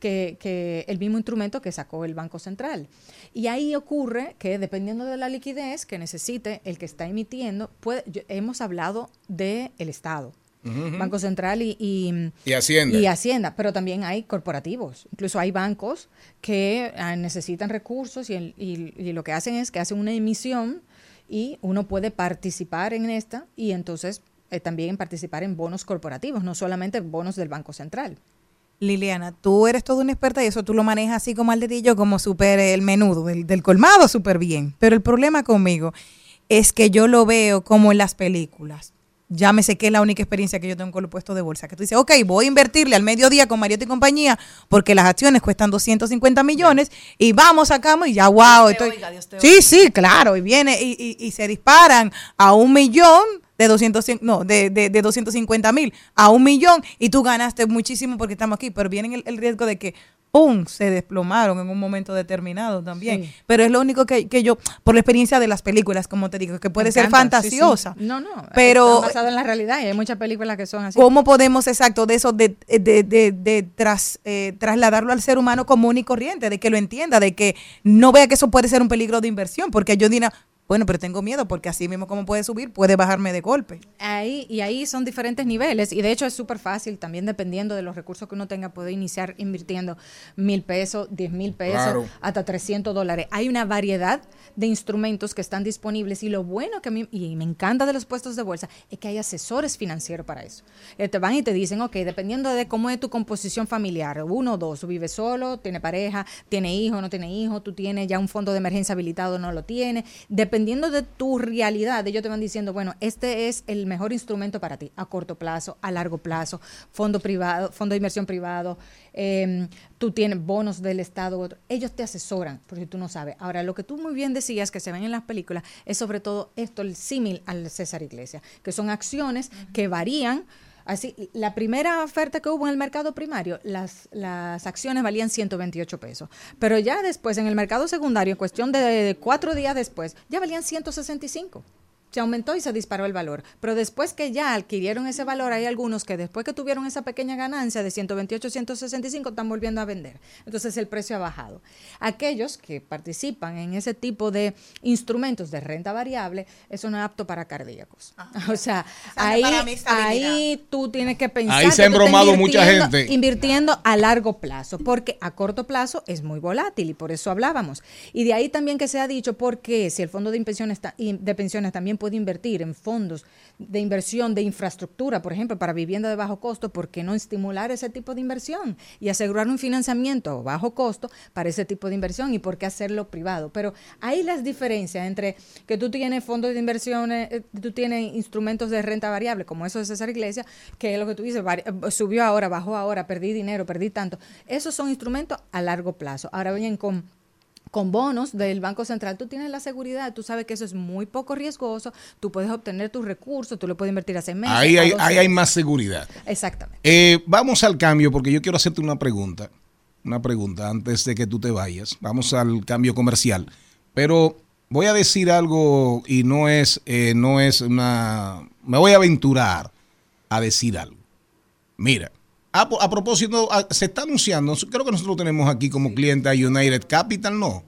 que, que el mismo instrumento que sacó el Banco Central. Y ahí ocurre que dependiendo de la liquidez que necesite el que está emitiendo, puede, yo- hemos hablado del Estado. Ujú. Banco Central y, y, Y Hacienda. y Hacienda, pero también hay corporativos. Incluso hay bancos que ah, necesitan recursos y, el- y- y lo que hacen es que hacen una emisión y uno puede participar en esta y entonces eh, también participar en bonos corporativos, no solamente bonos del Banco Central. Liliana, tú eres toda una experta y eso tú lo manejas así como al dedillo, como súper el menudo, del, del colmado súper bien. Pero el problema conmigo es que yo lo veo como en las películas. Llámese que es la única experiencia que yo tengo con los puestos de bolsa. Que tú dices, ok, voy a invertirle al mediodía con Mariotti y compañía porque las acciones cuestan 250 millones y vamos, sacamos y ya, wow. estoy- sí, sí, claro. Y viene y, y- y se disparan a un millón de 200, cien- no, de, de, de 250 mil a un millón y tú ganaste muchísimo porque estamos aquí, pero viene el, el riesgo de que, ¡pum!, se desplomaron en un momento determinado también. Sí. Pero es lo único que, que yo, por la experiencia de las películas, como te digo, que puede ser encanta, sí, sí. fantasiosa. No, no. Pero Está basado en la realidad y hay muchas películas que son así. ¿Cómo podemos, exacto, de eso, de, de, de, de tras, eh, trasladarlo al ser humano común y corriente, de que lo entienda, de que no vea que eso puede ser un peligro de inversión? Porque yo diría, bueno, pero tengo miedo porque así mismo como puede subir, puede bajarme de golpe. Ahí, y ahí son diferentes niveles y de hecho es súper fácil, también dependiendo de los recursos que uno tenga, puede iniciar invirtiendo mil pesos, diez mil pesos, Claro. hasta 300 dólares. Hay una variedad de instrumentos que están disponibles y lo bueno que a mí, y me encanta de los puestos de bolsa, es que hay asesores financieros para eso. Eh, te van y te dicen, ok, dependiendo de cómo es tu composición familiar, uno o dos, vive solo, tiene pareja, tiene hijo, no tiene hijo, tú tienes ya un fondo de emergencia habilitado, no lo tiene, dependiendo de tu realidad, ellos te van diciendo, bueno, este es el mejor instrumento para ti, a corto plazo, a largo plazo, fondo privado, fondo de inversión privado, eh, tú tienes bonos del Estado, ellos te asesoran, porque tú no sabes. Ahora, lo que tú muy bien decías, que se ven en las películas, es sobre todo esto, el símil al César Iglesias, que son acciones que varían. Así, la primera oferta que hubo en el mercado primario, las, acciones valían 128 pesos. Pero ya después, en el mercado secundario, en cuestión de cuatro días después, ya valían 165 se aumentó y se disparó el valor. Pero después que ya adquirieron ese valor, hay algunos que después que tuvieron esa pequeña ganancia de 128, 165, están volviendo a vender. Entonces el precio ha bajado. Aquellos que participan en ese tipo de instrumentos de renta variable, eso no es apto para cardíacos. O sea, ahí, ahí tú tienes que pensar. Ahí se que ha embromado mucha invirtiendo- gente. Invirtiendo a largo plazo, porque a corto plazo es muy volátil y por eso hablábamos. Y de ahí también que se ha dicho, porque si el fondo de pensiones, de pensiones también puede invertir en fondos de inversión de infraestructura, por ejemplo, para vivienda de bajo costo, ¿por qué no estimular ese tipo de inversión y asegurar un financiamiento bajo costo para ese tipo de inversión y por qué hacerlo privado? Pero hay las diferencias entre que tú tienes fondos de inversiones, eh, tú tienes instrumentos de renta variable, como eso de César Iglesias, que es lo que tú dices, subió ahora, bajó ahora, perdí dinero, perdí tanto. Esos son instrumentos a largo plazo. Ahora bien, con con bonos del Banco Central, tú tienes la seguridad, tú sabes que eso es muy poco riesgoso, tú puedes obtener tus recursos, tú lo puedes invertir a seis meses. Ahí hay, 12 ahí hay más seguridad. Exactamente. Eh, vamos al cambio porque yo quiero hacerte una pregunta. Una pregunta antes de que tú te vayas. Vamos al cambio comercial. Pero voy a decir algo y no es, eh, no es una... Me voy a aventurar a decir algo. Mira, a, a propósito, a- se está anunciando, creo que nosotros tenemos aquí como cliente a United Capital, ¿no?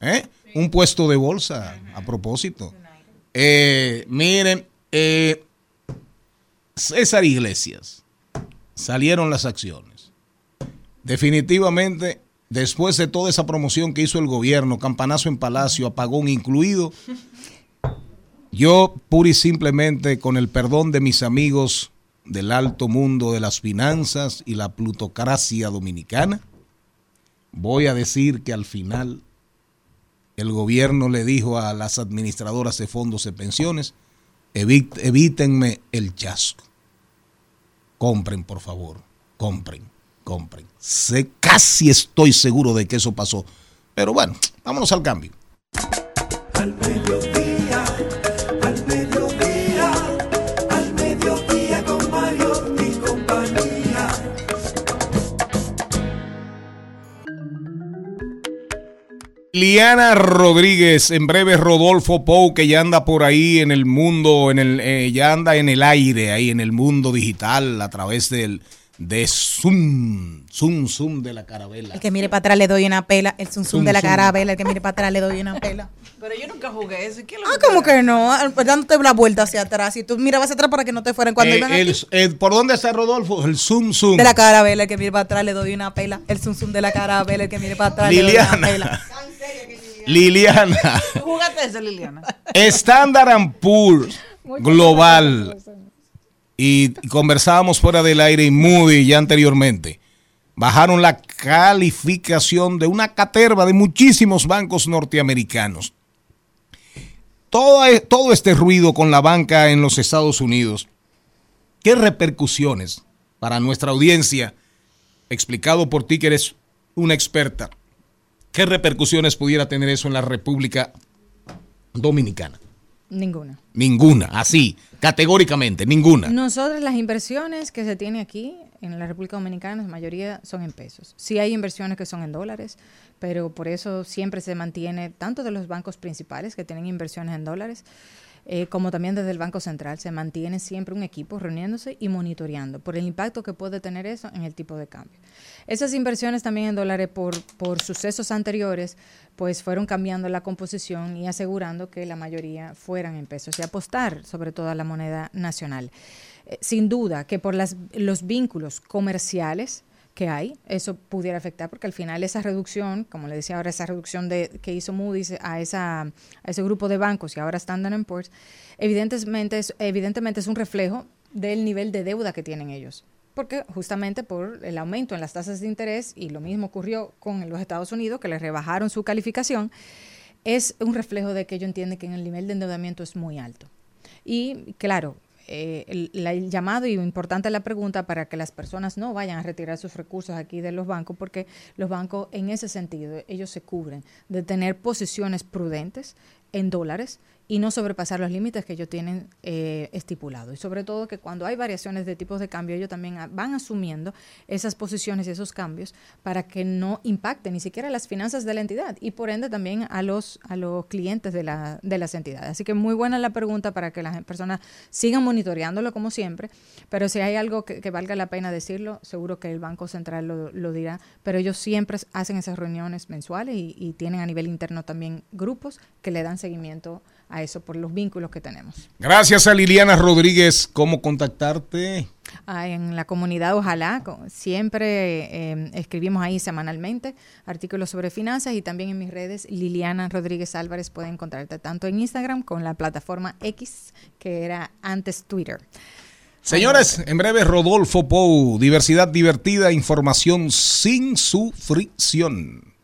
¿Eh? Un puesto de bolsa, a propósito. Eh, miren, Eh, César Iglesias. Salieron las acciones. Definitivamente, después de toda esa promoción que hizo el gobierno, campanazo en Palacio, apagón incluido, yo pura y simplemente, con el perdón de mis amigos del alto mundo de las finanzas y la plutocracia dominicana, voy a decir que al final el gobierno le dijo a las administradoras de fondos de pensiones, "Evi- evítenme el chasco. Compren, por favor, compren, compren. Sé, casi estoy seguro de que eso pasó. Pero bueno, vámonos al cambio. Liana Rodríguez, en breve Rodolfo Pou, que ya anda por ahí en el mundo, en el, eh, ya anda en el aire, ahí en el mundo digital, a través del de Zoom, Zoom, Zoom de la carabela. El que mire para atrás le doy una pela. El zum zum Zum, de la carabela. El que mire para atrás le doy una pela. Pero yo nunca jugué eso. ¿y ¿Qué es lo Ah, como que no, dándote la vuelta hacia atrás. Y tú mirabas hacia atrás para que no te fueran cuando Eh, iban el- aquí. eh, ¿Por dónde está Rodolfo? El Zoom, Zoom. De la carabela, el que mire para atrás le doy una pela. El zum zum de la carabela, el que mire para atrás le doy una Liliana. pela. Liliana. ¿Tú jugaste eso, Liliana? Standard and Poor's Global. Y conversábamos fuera del aire y Moody ya anteriormente. Bajaron la calificación de una caterva de muchísimos bancos norteamericanos. Todo, e- todo este ruido con la banca en los Estados Unidos, ¿qué repercusiones para nuestra audiencia, explicado por ti que eres una experta, qué repercusiones pudiera tener eso en la República Dominicana? Ninguna. Ninguna, así, categóricamente, ninguna. Nosotros las inversiones que se tiene aquí en la República Dominicana, la mayoría son en pesos. Sí hay inversiones que son en dólares, pero por eso siempre se mantiene, tanto de los bancos principales que tienen inversiones en dólares, eh, como también desde el Banco Central, se mantiene siempre un equipo reuniéndose y monitoreando por el impacto que puede tener eso en el tipo de cambio. Esas inversiones también en dólares por, por sucesos anteriores, pues fueron cambiando la composición y asegurando que la mayoría fueran en pesos y apostar sobre todo a la moneda nacional. Eh, sin duda que por las, los vínculos comerciales que hay, eso pudiera afectar, porque al final esa reducción, como le decía ahora, esa reducción de, que hizo Moody's a, esa, ese grupo de bancos y ahora Standard Poor's, evidentemente evidentemente es un reflejo del nivel de deuda que tienen ellos. Porque justamente por el aumento en las tasas de interés, y lo mismo ocurrió con los Estados Unidos, que les rebajaron su calificación, es un reflejo de que ellos entienden que el nivel de endeudamiento es muy alto. Y claro, eh, el, el llamado y importante la pregunta para que las personas no vayan a retirar sus recursos aquí de los bancos, porque los bancos en ese sentido, ellos se cubren de tener posiciones prudentes en dólares y no sobrepasar los límites que ellos tienen eh, estipulados. Y sobre todo que cuando hay variaciones de tipos de cambio, ellos también van asumiendo esas posiciones y esos cambios para que no impacten ni siquiera las finanzas de la entidad y por ende también a los, a los clientes de, la, de las entidades. Así que muy buena la pregunta para que las personas sigan monitoreándolo como siempre, pero si hay algo que, valga la pena decirlo, seguro que el Banco Central lo, lo dirá, pero ellos siempre hacen esas reuniones mensuales y, y tienen a nivel interno también grupos que le dan seguimiento a eso por los vínculos que tenemos. Gracias a Liliana Rodríguez. ¿Cómo contactarte? Ah, en la comunidad, ojalá, siempre eh, escribimos ahí semanalmente artículos sobre finanzas y también en mis redes, Liliana Rodríguez Álvarez, pueden encontrarte tanto en Instagram con la plataforma X, que era antes Twitter. Señores, en breve Rodolfo Pou, diversidad divertida, información sin su fricción.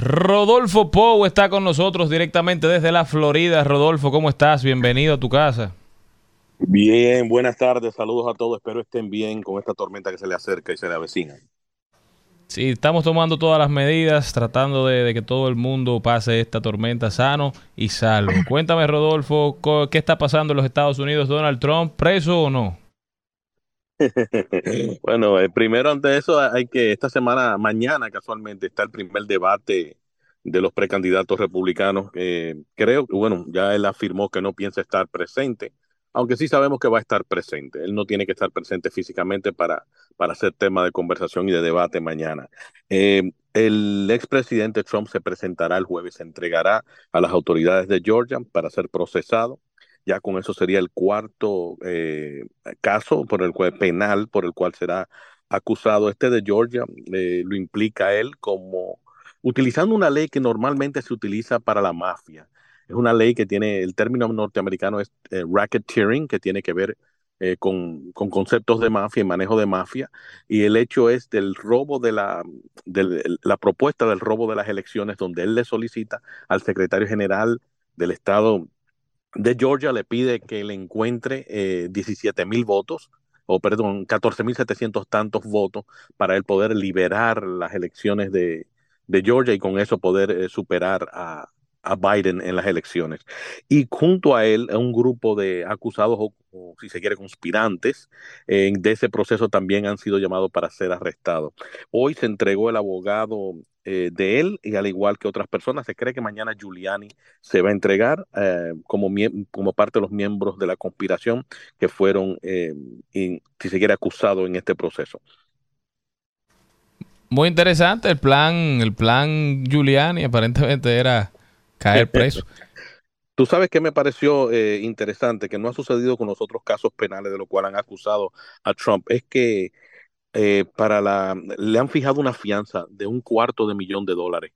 Rodolfo Pou está con nosotros directamente desde la Florida. Rodolfo, ¿cómo estás? Bienvenido a tu casa. Bien, buenas tardes, saludos a todos, espero estén bien con esta tormenta que se le acerca y se le avecina. Sí, estamos tomando todas las medidas, tratando de, de que todo el mundo pase esta tormenta sano y salvo. Cuéntame, Rodolfo, ¿qué está pasando en los Estados Unidos? ¿Donald Trump preso o no? bueno, eh, primero ante eso hay que, esta semana, mañana casualmente, está el primer debate de los precandidatos republicanos. Creo que, bueno, ya él afirmó que no piensa estar presente, aunque sí sabemos que va a estar presente. Él no tiene que estar presente físicamente para, para ser tema de conversación y de debate mañana. Eh, el expresidente Trump se presentará el jueves, se entregará a las autoridades de Georgia para ser procesado. Ya con eso sería el cuarto eh, caso por el cual, penal por el cual será acusado. Este de Georgia eh, lo implica él como utilizando una ley que normalmente se utiliza para la mafia. Es una ley que tiene, el término norteamericano es eh, racketeering, que tiene que ver con, con, conceptos de mafia y manejo de mafia. Y el hecho es del robo de la, de la propuesta del robo de las elecciones, donde él le solicita al secretario general del estado de Georgia, le pide que le encuentre eh, 17 mil votos o perdón, 14.700 tantos votos para él poder liberar las elecciones de, de Georgia y con eso poder eh, superar a, a, Biden en las elecciones. Y junto a él, un grupo de acusados o, o si se quiere, conspirantes eh, de ese proceso también han sido llamados para ser arrestados. Hoy se entregó el abogado eh, de él y al igual que otras personas, se cree que mañana Giuliani se va a entregar eh, como, como parte de los miembros de la conspiración que fueron, eh, y, si se quiere, acusados en este proceso. Muy interesante el plan, el plan Giuliani aparentemente era caer preso. Tú sabes que me pareció eh, interesante, que no ha sucedido con los otros casos penales de los cuales han acusado a Trump, es que eh, para la, le han fijado una fianza de un cuarto de millón de dólares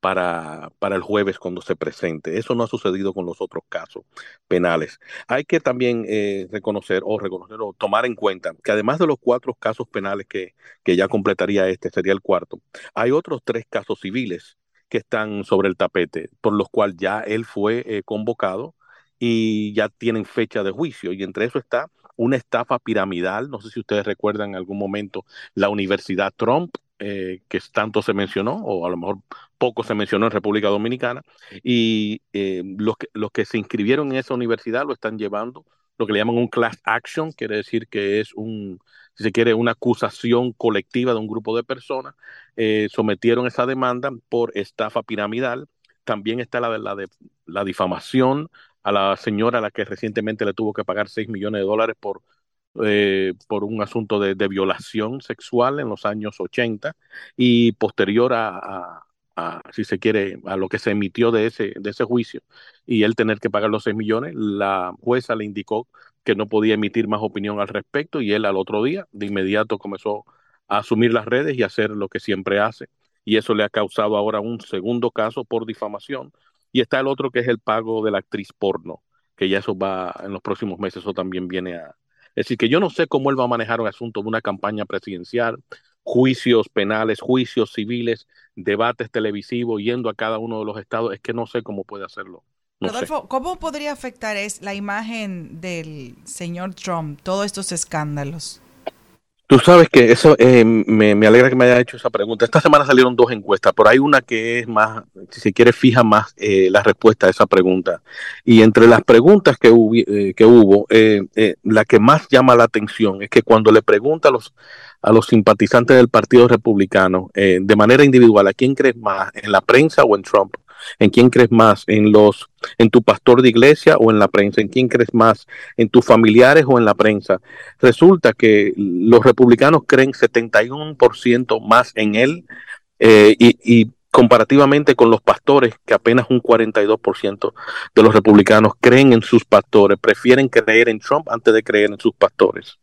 para, para el jueves cuando se presente. Eso no ha sucedido con los otros casos penales. Hay que también eh, reconocer o reconocer o tomar en cuenta que además de los cuatro casos penales que, que ya completaría este, sería el cuarto, hay otros tres casos civiles que están sobre el tapete, por los cuales ya él fue eh, convocado y ya tienen fecha de juicio. Y entre eso está una estafa piramidal. No sé si ustedes recuerdan en algún momento la Universidad Trump, eh, que tanto se mencionó, o a lo mejor poco se mencionó en República Dominicana, y eh, los, que, los que se inscribieron en esa universidad lo están llevando, lo que le llaman un class action, quiere decir que es un, si se quiere, una acusación colectiva de un grupo de personas, eh, sometieron esa demanda por estafa piramidal. También está la la, de, la difamación a la señora a la que recientemente le tuvo que pagar 6 millones de dólares por, eh, por un asunto de, violación sexual en los años 80 y posterior a, si se quiere, a lo que se emitió de ese, de ese juicio y él tener que pagar los 6 millones, la jueza le indicó que no podía emitir más opinión al respecto y él al otro día de inmediato comenzó a asumir las redes y hacer lo que siempre hace. Y eso le ha causado ahora un segundo caso por difamación. Y está el otro que es el pago de la actriz porno, que ya eso va en los próximos meses, eso también viene a... Es decir, que yo no sé cómo él va a manejar un asunto de una campaña presidencial, juicios penales, juicios civiles, debates televisivos, yendo a cada uno de los estados, es que no sé cómo puede hacerlo. No Rodolfo. ¿cómo podría afectar es la imagen del señor Trump, todos estos escándalos? Tú sabes que eso eh, me, me, alegra que me haya hecho esa pregunta. Esta semana salieron dos encuestas, pero hay una que es más, si se quiere, fija más eh, la respuesta a esa pregunta. Y entre las preguntas que, hubo, eh, que hubo la que más llama la atención es que cuando le pregunta a los, a los simpatizantes del Partido Republicano de manera individual, ¿a quién crees más? ¿En la prensa o en Trump? ¿En quién crees más? ¿En los en tu pastor de iglesia o en la prensa? ¿En quién crees más? ¿En tus familiares o en la prensa? Resulta que los republicanos creen 71% más en él eh, y, y comparativamente con los pastores, que apenas un 42% de los republicanos creen en sus pastores, prefieren creer en Trump antes de creer en sus pastores.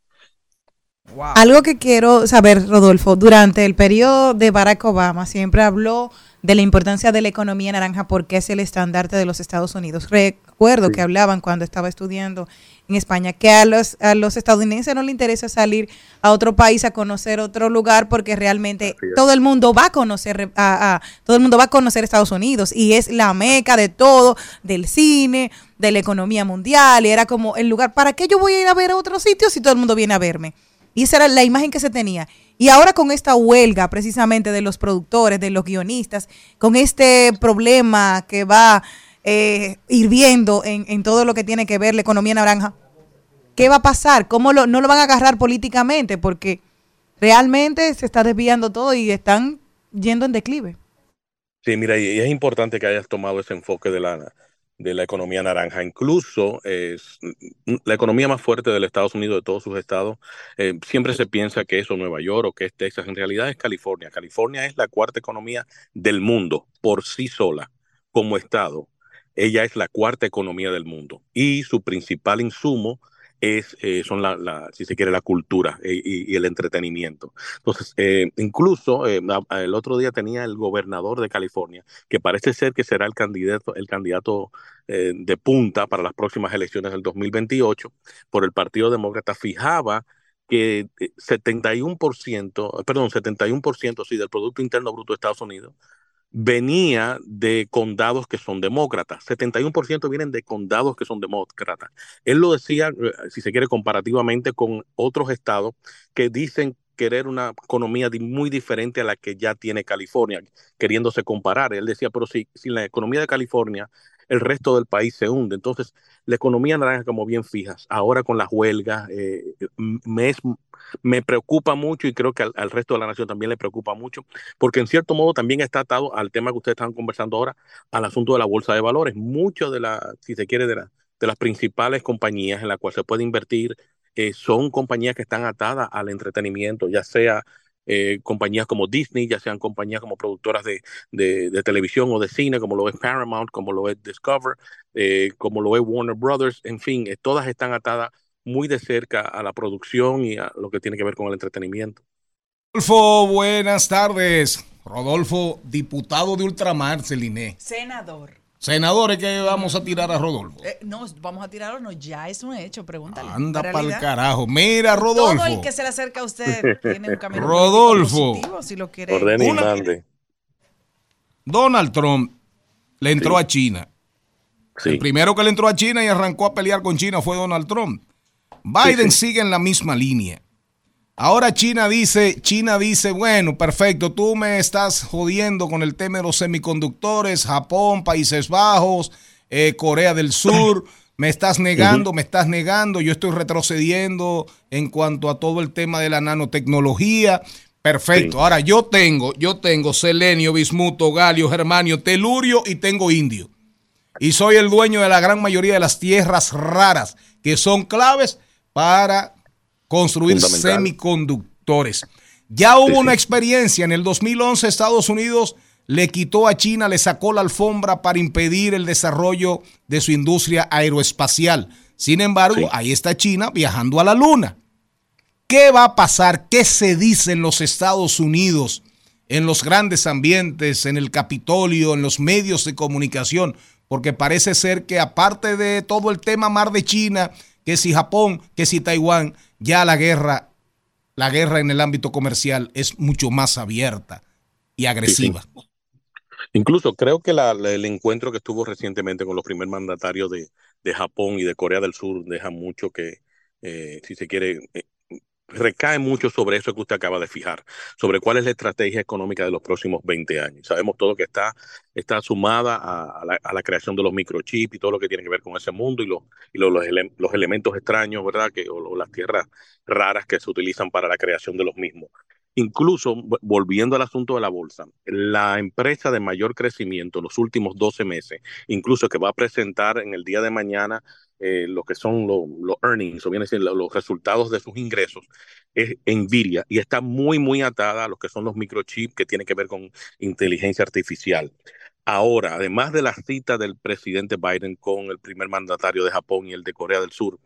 Wow. Algo que quiero saber, Rodolfo, durante el periodo de Barack Obama siempre habló de la importancia de la economía naranja porque es el estandarte de los Estados Unidos. Recuerdo sí. que hablaban cuando estaba estudiando en España que a los, a los estadounidenses no les interesa salir a otro país a conocer otro lugar porque realmente todo el mundo va a conocer a, a, todo el mundo va a conocer Estados Unidos y es la meca de todo, del cine, de la economía mundial y era como el lugar, ¿para qué yo voy a ir a ver a otros sitios si todo el mundo viene a verme? Y esa era la imagen que se tenía. Y ahora con esta huelga precisamente de los productores, de los guionistas, con este problema que va eh, hirviendo en, todo lo que tiene que ver la economía naranja, ¿qué va a pasar? ¿Cómo lo, no lo van a agarrar políticamente? Porque realmente se está desviando todo y están yendo en declive. Sí, mira, y es importante que hayas tomado ese enfoque de la, de la economía naranja. Incluso es la economía más fuerte del Estados Unidos, de todos sus estados, eh, siempre se piensa que es Nueva York o que es Texas. En realidad es California. California es la cuarta economía del mundo por sí sola, como estado. Ella es la cuarta economía del mundo y su principal insumo es, eh, son la, si se quiere, la cultura eh, y, el entretenimiento. Entonces, eh, incluso eh, el otro día tenía el gobernador de California, que parece ser que será el candidato, el candidato eh, de punta para las próximas elecciones del 2028 por el Partido Demócrata, fijaba que eh, 71%, perdón, 71% sí, del Producto Interno Bruto de Estados Unidos venía de condados que son demócratas. 71% vienen de condados que son demócratas. Él lo decía, eh, si se quiere, comparativamente con otros estados que dicen querer una economía muy diferente a la que ya tiene California, queriéndose comparar. Él decía, pero si, si la economía de California, el resto del país se hunde. Entonces, la economía naranja, como bien fijas, ahora con las huelgas, eh, me, preocupa mucho y creo que al, resto de la nación también le preocupa mucho porque en cierto modo también está atado al tema que ustedes están conversando ahora, al asunto de la bolsa de valores. Mucho de la, si se quiere, de las principales compañías en las cuales se puede invertir eh, son compañías que están atadas al entretenimiento, ya sea eh, compañías como Disney, ya sean compañías como productoras de, de, de televisión o de cine, como lo es Paramount, como lo es Discover, eh, como lo es Warner Brothers, en fin, eh, todas están atadas muy de cerca a la producción y a lo que tiene que ver con el entretenimiento. Rodolfo, buenas tardes. Rodolfo, diputado de Ultramar, Celine. Senador. Senadores que vamos a tirar a Rodolfo. Eh, no, vamos a tirarlo, no, ya es un hecho, pregúntale. Anda pa'l realidad, carajo. Mira, Todo Rodolfo. el que se le acerca a usted tiene un camino Rodolfo. positivo, si lo quiere. Una- mande. Donald Trump le entró a China. Sí. El primero que le entró a China y arrancó a pelear con China fue Donald Trump. Biden sigue en la misma línea. Ahora China dice, China dice, bueno, perfecto, tú me estás jodiendo con el tema de los semiconductores, Japón, Países Bajos, eh, Corea del Sur, me estás negando, me estás negando, yo estoy retrocediendo en cuanto a todo el tema de la nanotecnología. Perfecto. Ahora yo tengo, yo tengo selenio, bismuto, galio, germanio, telurio y tengo indio. Y soy el dueño de la gran mayoría de las tierras raras que son claves para construir semiconductores. Ya hubo una experiencia en el 2011 Estados Unidos le quitó a China, le sacó la alfombra para impedir el desarrollo de su industria aeroespacial. Sin embargo, ahí está China viajando a la luna. ¿Qué va a pasar? ¿Qué se dice en los Estados Unidos, en los grandes ambientes, en el Capitolio, en los medios de comunicación? Porque parece ser que aparte de todo el tema mar de China, que si Japón, que si Taiwán, ya la guerra, la guerra en el ámbito comercial es mucho más abierta y agresiva. Incluso creo que la- la- el encuentro que estuvo recientemente con los primer mandatarios de, de Japón y de Corea del Sur deja mucho que, eh, si se quiere, eh, recae mucho sobre eso que usted acaba de fijar, sobre cuál es la estrategia económica de los próximos 20 años. Sabemos todo que está, está sumada a, la, creación de los microchips y todo lo que tiene que ver con ese mundo y, los, elementos extraños, ¿verdad? Que, o, las tierras raras que se utilizan para la creación de los mismos. Incluso, vo- volviendo al asunto de la bolsa, la empresa de mayor crecimiento en los últimos 12 meses, incluso que va a presentar en el día de mañana eh, lo que son lo- los earnings, o bien decir, lo- los resultados de sus ingresos, es Nvidia, y está muy, muy atada a lo que son los microchips que tienen que ver con inteligencia artificial. Ahora, además de la cita del presidente Biden con el primer mandatario de Japón y el de Corea del Sur,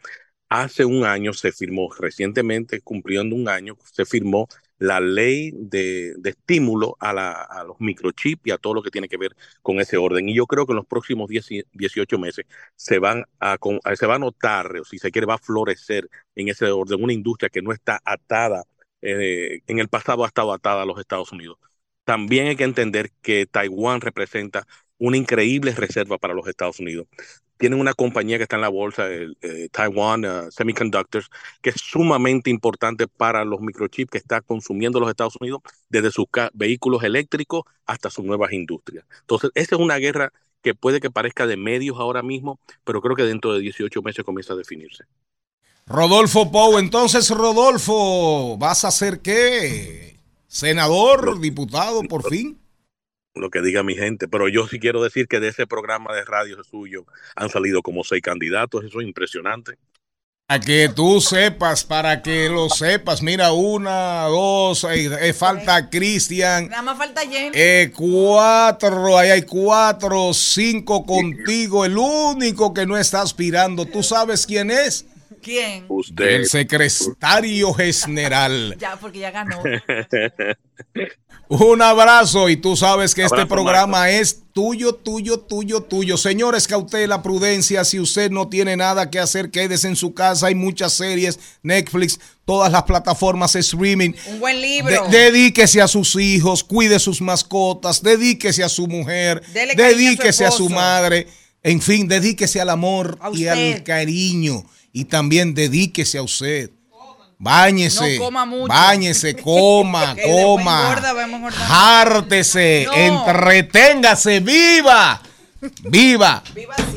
hace un año se firmó, recientemente cumpliendo un año, se firmó la ley de, de estímulo a, la- a los microchips y a todo lo que tiene que ver con ese orden. Y yo creo que en los próximos 10 y 18 meses se, van a- se va a notar, o si se quiere, va a florecer en ese orden una industria que no está atada, eh, en el pasado ha estado atada a los Estados Unidos. También hay que entender que Taiwán representa una increíble reserva para los Estados Unidos. Tienen una compañía que está en la bolsa, el, eh, Taiwan uh, Semiconductors, que es sumamente importante para los microchips que está consumiendo los Estados Unidos desde sus vehículos eléctricos hasta sus nuevas industrias. Entonces, esa es una guerra que puede que parezca de medios ahora mismo, pero creo que dentro de 18 meses comienza a definirse. Rodolfo Pou, entonces Rodolfo, ¿vas a ser qué? ¿Senador, diputado, por fin? Lo que diga mi gente, pero yo sí quiero decir que de ese programa de radio suyo han salido como seis candidatos, eso es impresionante. Para que tú sepas, para que lo sepas, mira, una, dos, eh, eh, falta Cristian, Nada más falta Jenny. eh, cuatro, ahí hay cuatro, cinco contigo, el único que no está aspirando, ¿tú sabes quién es? ¿Quién? Usted. El secretario general. Ya, porque ya ganó. Un abrazo y tú sabes que este programa es tuyo, tuyo, tuyo, tuyo. Señores, cautela, prudencia. Si usted no tiene nada que hacer, quédese en su casa. Hay muchas series, Netflix, todas las plataformas streaming. Un buen libro. De- dedíquese a sus hijos, cuide sus mascotas, dedíquese a su mujer, Dele cariño a su dedíquese a su, madre. En fin, dedíquese al amor y al cariño. Y también dedíquese a usted. Báñese, No coma mucho. báñese, coma, coma. engorda. Hártese, No. entreténgase, viva, viva.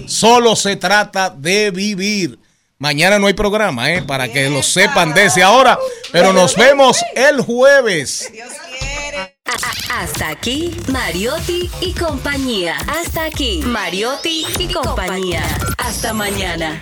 Solo se trata de vivir. Mañana no hay programa, ¿eh? para que lo sepan desde ahora. Pero nos vemos el jueves. Hasta aquí, Mariotti y compañía. Hasta aquí, Mariotti y compañía. Hasta mañana.